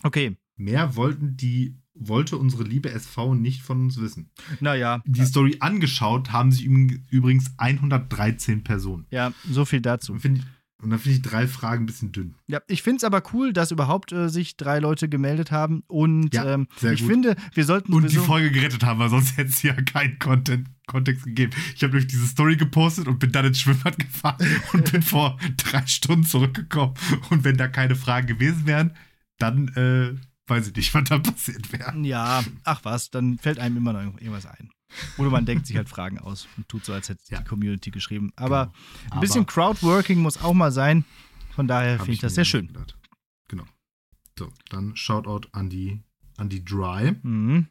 Okay. Mehr wollten die, wollte unsere liebe SV nicht von uns wissen. Naja. Die Story angeschaut haben sich üb- übrigens 113 Personen. Ja, so viel dazu. Und, find ich, und dann finde ich drei Fragen ein bisschen dünn. Ja, ich finde es aber cool, dass überhaupt äh, sich drei Leute gemeldet haben. Und Ja, ähm, ich gut. finde, wir sollten Und die Folge gerettet haben, weil sonst (laughs) hätte es ja keinen Content, Kontext gegeben. Ich habe durch diese Story gepostet und bin dann ins Schwimmbad gefahren (laughs) und bin vor drei Stunden zurückgekommen. Und wenn da keine Fragen gewesen wären, dann äh, weiß ich nicht, was da passiert wäre. Ja, ach was, dann fällt einem immer noch irgendwas ein. Oder man denkt sich halt Fragen aus und tut so, als hätte Ja. die Community geschrieben. Aber Genau. ein bisschen Crowdworking muss auch mal sein. Von daher finde ich das mir sehr schön. gedacht. Genau. So, dann Shoutout an die, an die Dry. Mhm.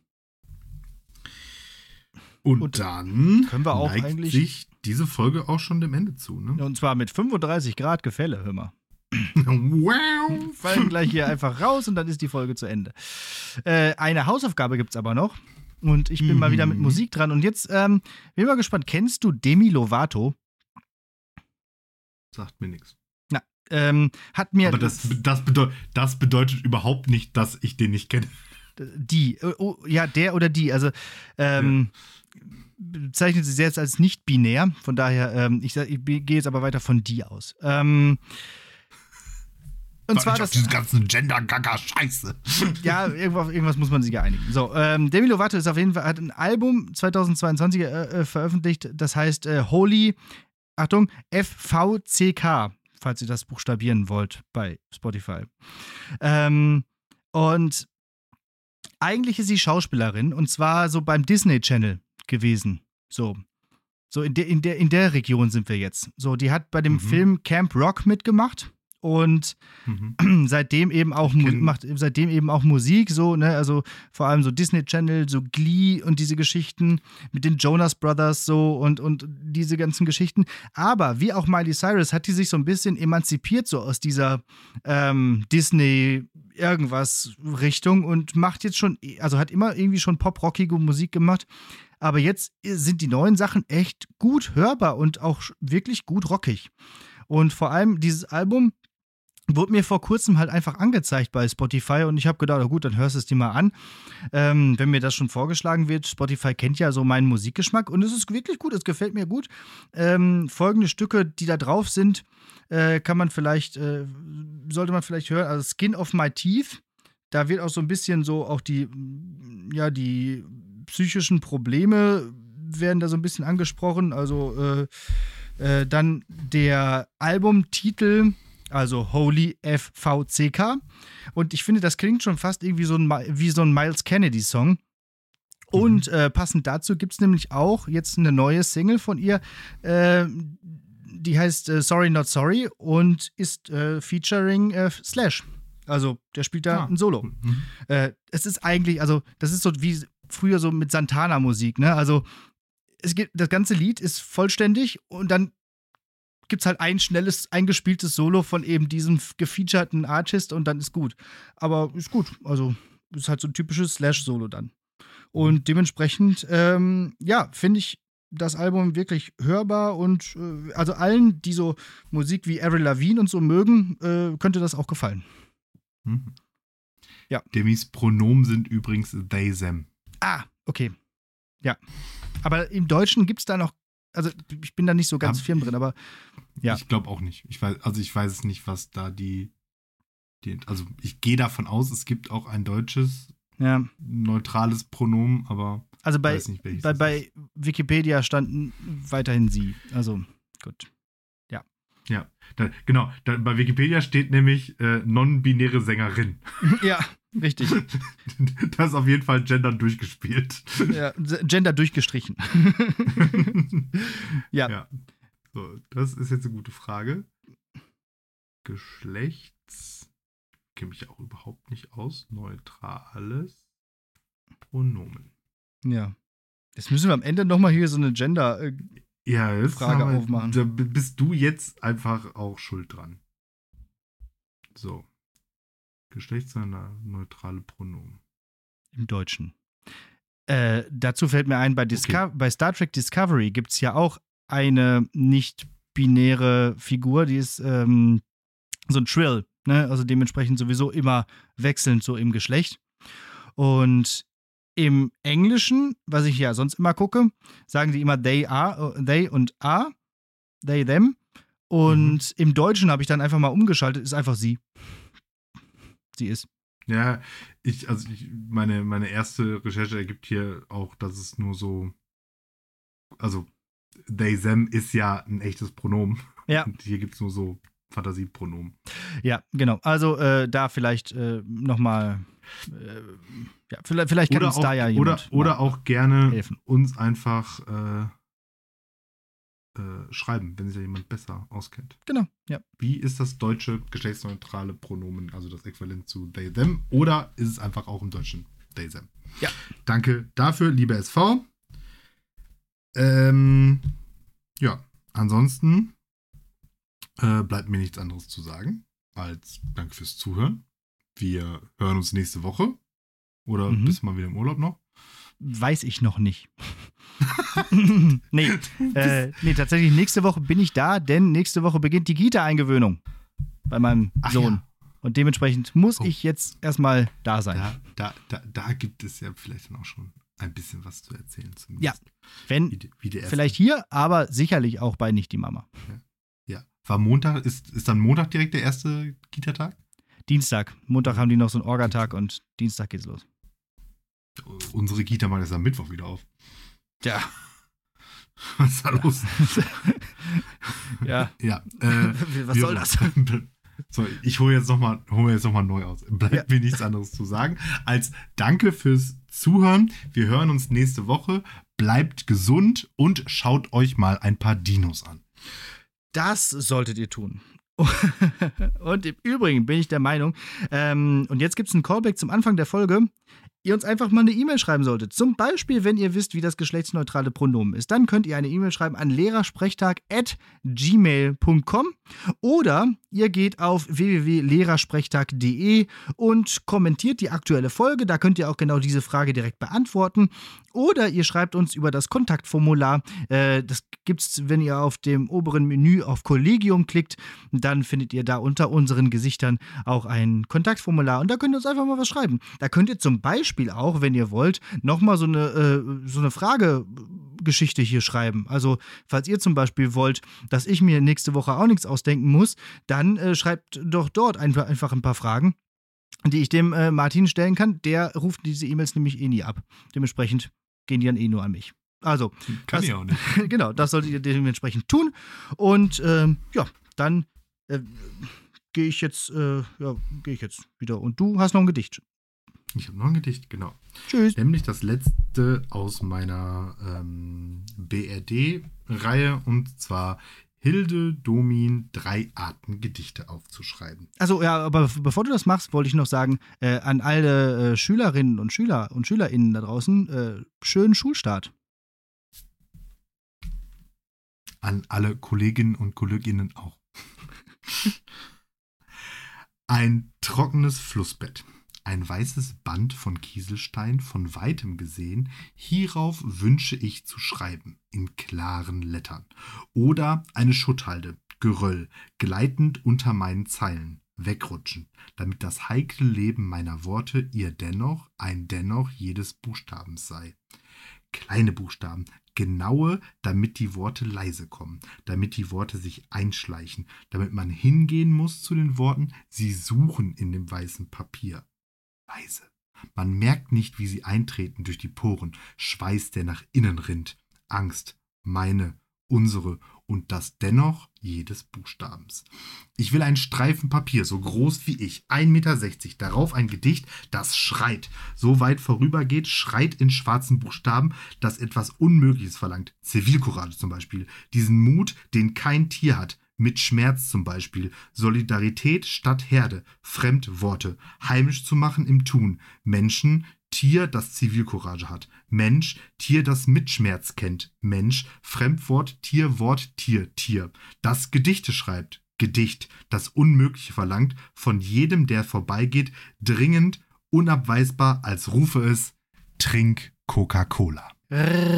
Und, Und dann können wir auch neigt eigentlich- sich diese Folge auch schon dem Ende zu. Ne? Und zwar mit 35 Grad Gefälle, hör mal. wow. Fallen gleich hier einfach raus und dann ist die Folge zu Ende. Äh, eine Hausaufgabe gibt es aber noch. Und ich bin mal wieder mit Mhm. Musik dran. Und jetzt ähm, bin mal gespannt. Kennst du Demi Lovato? Sagt mir nichts. Ähm, hat mir. Aber das, das, bedeu das bedeutet überhaupt nicht, dass ich den nicht kenne. Die, äh, oh, ja, der oder die, also ähm, bezeichnet sie selbst als nicht binär, von daher, ähm, ich, ich gehe jetzt aber weiter von die aus. Ähm, Und zwar das. Diesen ganzen Gender-Gaga-Scheiße. Ja, irgendwas, irgendwas muss man sich ja einigen. So, ähm, Demi Lovato ist auf jeden Fall, hat ein Album 2022 äh, äh, veröffentlicht, das heißt äh, Holy, Achtung, FVCK, falls ihr das buchstabieren wollt bei Spotify. Ähm, und eigentlich ist sie Schauspielerin und zwar so beim Disney Channel gewesen. So. So in der, in der, in der Region sind wir jetzt. So, die hat bei dem Mhm. Film Camp Rock mitgemacht und Mhm. (clears throat) seitdem eben auch macht seitdem eben auch Musik so ne? Also vor allem so Disney Channel so Glee und diese Geschichten mit den Jonas Brothers so und und diese ganzen Geschichten. Aber wie auch Miley Cyrus hat die sich so ein bisschen emanzipiert so aus dieser ähm, Disney irgendwas Richtung und macht jetzt schon also hat immer irgendwie schon poprockige Musik gemacht. Aber jetzt sind die neuen Sachen echt gut hörbar und auch wirklich gut rockig. Und vor allem dieses Album wurde mir vor kurzem halt einfach angezeigt bei Spotify und ich habe gedacht, na gut, dann hörst du es dir mal an. Ähm, wenn mir das schon vorgeschlagen wird, Spotify kennt ja so meinen Musikgeschmack und es ist wirklich gut, es gefällt mir gut. Ähm, folgende Stücke, die da drauf sind, äh, kann man vielleicht, äh, sollte man vielleicht hören, also Skin of My Teeth, da wird auch so ein bisschen so auch die, ja, die psychischen Probleme werden da so ein bisschen angesprochen, also äh, äh, dann der Albumtitel also Holy FVCK. Und ich finde, das klingt schon fast irgendwie so ein, wie so ein Miles Kennedy-Song. Und äh, passend dazu gibt es nämlich auch jetzt eine neue Single von ihr, äh, die heißt äh, Sorry Not Sorry und ist äh, featuring äh, Slash. Also der spielt da Ah. ein Solo. Mhm. Äh, es ist eigentlich, also das ist so wie früher so mit Santana-Musik, ne? Also es gibt, das ganze Lied ist vollständig und dann gibt es halt ein schnelles, eingespieltes Solo von eben diesem gefeaturten Artist und dann ist gut. Aber ist gut. Also ist halt so ein typisches Slash-Solo dann. Und dementsprechend, ähm, ja, finde ich das Album wirklich hörbar und äh, also allen, die so Musik wie Avril Lavigne und so mögen, äh, könnte das auch gefallen. Mhm. Ja. Demis Pronomen sind übrigens they, them. Ah, okay. Ja. Aber im Deutschen gibt es da noch, also ich bin da nicht so ganz firm drin, aber Ja. Ich glaube auch nicht. Ich weiß, also ich weiß es nicht, was da die, die also ich gehe davon aus, es gibt auch ein deutsches ja. neutrales Pronomen, aber Also ich bei, weiß nicht, bei, bei. Wikipedia standen weiterhin sie. Also gut. Ja, da, genau. Da, bei Wikipedia steht nämlich äh, non-binäre Sängerin. (laughs) ja, richtig. (laughs) das ist auf jeden Fall Gender durchgespielt. ja, Gender durchgestrichen. (laughs) ja. Ja. So, das ist jetzt eine gute Frage. Geschlechts. Kenne mich auch überhaupt nicht aus. Neutrales Pronomen. ja. Jetzt müssen wir am Ende nochmal hier so eine Gender. Äh, Ja, aufmachen. Da bist du jetzt einfach auch schuld dran. So. Geschlechtsneutrale Pronomen. Im Deutschen. Äh, dazu fällt mir ein, bei, Disco bei Star Trek Discovery gibt es ja auch eine nicht-binäre Figur, die ist ähm, so ein Trill, ne? also dementsprechend sowieso immer wechselnd so im Geschlecht. Und im Englischen, was ich ja sonst immer gucke, sagen die immer they are, äh, they und are, they, them. Und im Deutschen habe ich dann einfach mal umgeschaltet, ist einfach sie. Sie ist. Ja, ich, also ich, meine, meine erste Recherche ergibt hier auch, dass es nur so, also they, them ist ja ein echtes Pronomen. Ja. Und hier gibt es nur so Fantasiepronomen. Ja, genau. Also äh, da vielleicht äh, nochmal, äh, ja, vielleicht, vielleicht kann Oder uns auch, da ja oder, jemand oder mal auch gerne helfen. uns einfach äh, schreiben, wenn sich da jemand besser auskennt. Genau, ja. Wie ist das deutsche geschlechtsneutrale Pronomen, also das Äquivalent zu they, them? Oder ist es einfach auch im Deutschen they, them? Ja. Danke dafür, liebe SV. Ähm, ja, ansonsten äh, bleibt mir nichts anderes zu sagen als Danke fürs Zuhören. Wir hören uns nächste Woche. Oder Mhm. bist du mal wieder im Urlaub noch? Weiß ich noch nicht. (laughs) (laughs) nee, äh, nee, tatsächlich nächste Woche bin ich da, denn nächste Woche beginnt die Kita-Eingewöhnung bei meinem Ach Sohn. ja. Und dementsprechend muss Oh. ich jetzt erstmal da sein. Da, da, da, da gibt es ja vielleicht dann auch schon ein bisschen was zu erzählen. Ja, Zumindest. Wenn Wie, wie vielleicht hier, aber sicherlich auch bei Nicht die Mama. Ja. War Montag, ist, ist dann Montag direkt der erste Kita-Tag? Dienstag. Montag haben die noch so einen Orgatag und Dienstag geht's los. Unsere Kita macht jetzt am Mittwoch wieder auf. Ja. (laughs) Was ist da los? ja. Ja. Äh, Was soll das? (laughs) So, ich hole jetzt nochmal hol jetzt noch mal neu aus. Bleibt ja. mir nichts anderes zu sagen als Danke fürs Zuhören. Wir hören uns nächste Woche. Bleibt gesund und schaut euch mal ein paar Dinos an. Das solltet ihr tun. (laughs) und im Übrigen bin ich der Meinung, ähm, und jetzt gibt es einen Callback zum Anfang der Folge ihr uns einfach mal eine E-Mail schreiben solltet. Zum Beispiel, wenn ihr wisst, wie das geschlechtsneutrale Pronomen ist. Dann könnt ihr eine E-Mail schreiben an lehrersprechtag.gmail.com oder ihr geht auf www.lehrersprechtag.de und kommentiert die aktuelle Folge. Da könnt ihr auch genau diese Frage direkt beantworten. Oder ihr schreibt uns über das Kontaktformular. Äh, das gibt es, wenn ihr auf dem oberen Menü auf Kollegium klickt. Dann findet ihr da unter unseren Gesichtern auch ein Kontaktformular. Und da könnt ihr uns einfach mal was schreiben. Da könnt ihr zum Beispiel auch, wenn ihr wollt, nochmal so eine, äh, so eine Fragegeschichte hier schreiben. Also, falls ihr zum Beispiel wollt, dass ich mir nächste Woche auch nichts ausdenken muss, dann äh, schreibt doch dort einfach, einfach ein paar Fragen die ich dem äh, Martin stellen kann, der ruft diese E-Mails nämlich eh nie ab. Dementsprechend gehen die dann eh nur an mich. Also. Kann das, ich auch nicht. (laughs) genau, das solltet ihr dementsprechend tun. Und ähm, ja, dann äh, gehe ich jetzt, äh, ja, gehe ich jetzt wieder. Und du hast noch ein Gedicht. Ich habe noch ein Gedicht, genau. Tschüss. Nämlich das letzte aus meiner ähm, BRD-Reihe und zwar Hilde Domin drei Arten Gedichte aufzuschreiben. Also ja, aber bevor du das machst, wollte ich noch sagen, äh, an alle äh, Schülerinnen und Schüler und Schülerinnen da draußen, äh, schönen Schulstart. An alle Kolleginnen und Kolleginnen auch. (laughs) Ein trockenes Flussbett ein weißes Band von Kieselstein von weitem gesehen, hierauf wünsche ich zu schreiben, in klaren Lettern. Oder eine Schutthalde, Geröll, gleitend unter meinen Zeilen, wegrutschen, damit das heikle Leben meiner Worte ihr dennoch ein Dennoch jedes Buchstabens sei. Kleine Buchstaben, genaue, damit die Worte leise kommen, damit die Worte sich einschleichen, damit man hingehen muss zu den Worten, sie suchen in dem weißen Papier leise. Man merkt nicht, wie sie eintreten durch die Poren, Schweiß, der nach innen rinnt, Angst, meine, unsere und das dennoch jedes Buchstabens. Ich will einen Streifen Papier, so groß wie ich, 1,60 Meter, darauf ein Gedicht, das schreit, so weit vorübergeht, schreit in schwarzen Buchstaben, das etwas Unmögliches verlangt. Zivilcourage zum Beispiel, diesen Mut, den kein Tier hat, mit Schmerz zum Beispiel, Solidarität statt Herde, Fremdworte, heimisch zu machen im Tun, Menschen, Tier, das Zivilcourage hat, Mensch, Tier, das Mitschmerz kennt, Mensch, Fremdwort, Tier, Wort, Tier, Tier, das Gedichte schreibt, Gedicht, das Unmögliche verlangt, von jedem, der vorbeigeht, dringend, unabweisbar, als rufe es, trink Coca-Cola. Ring.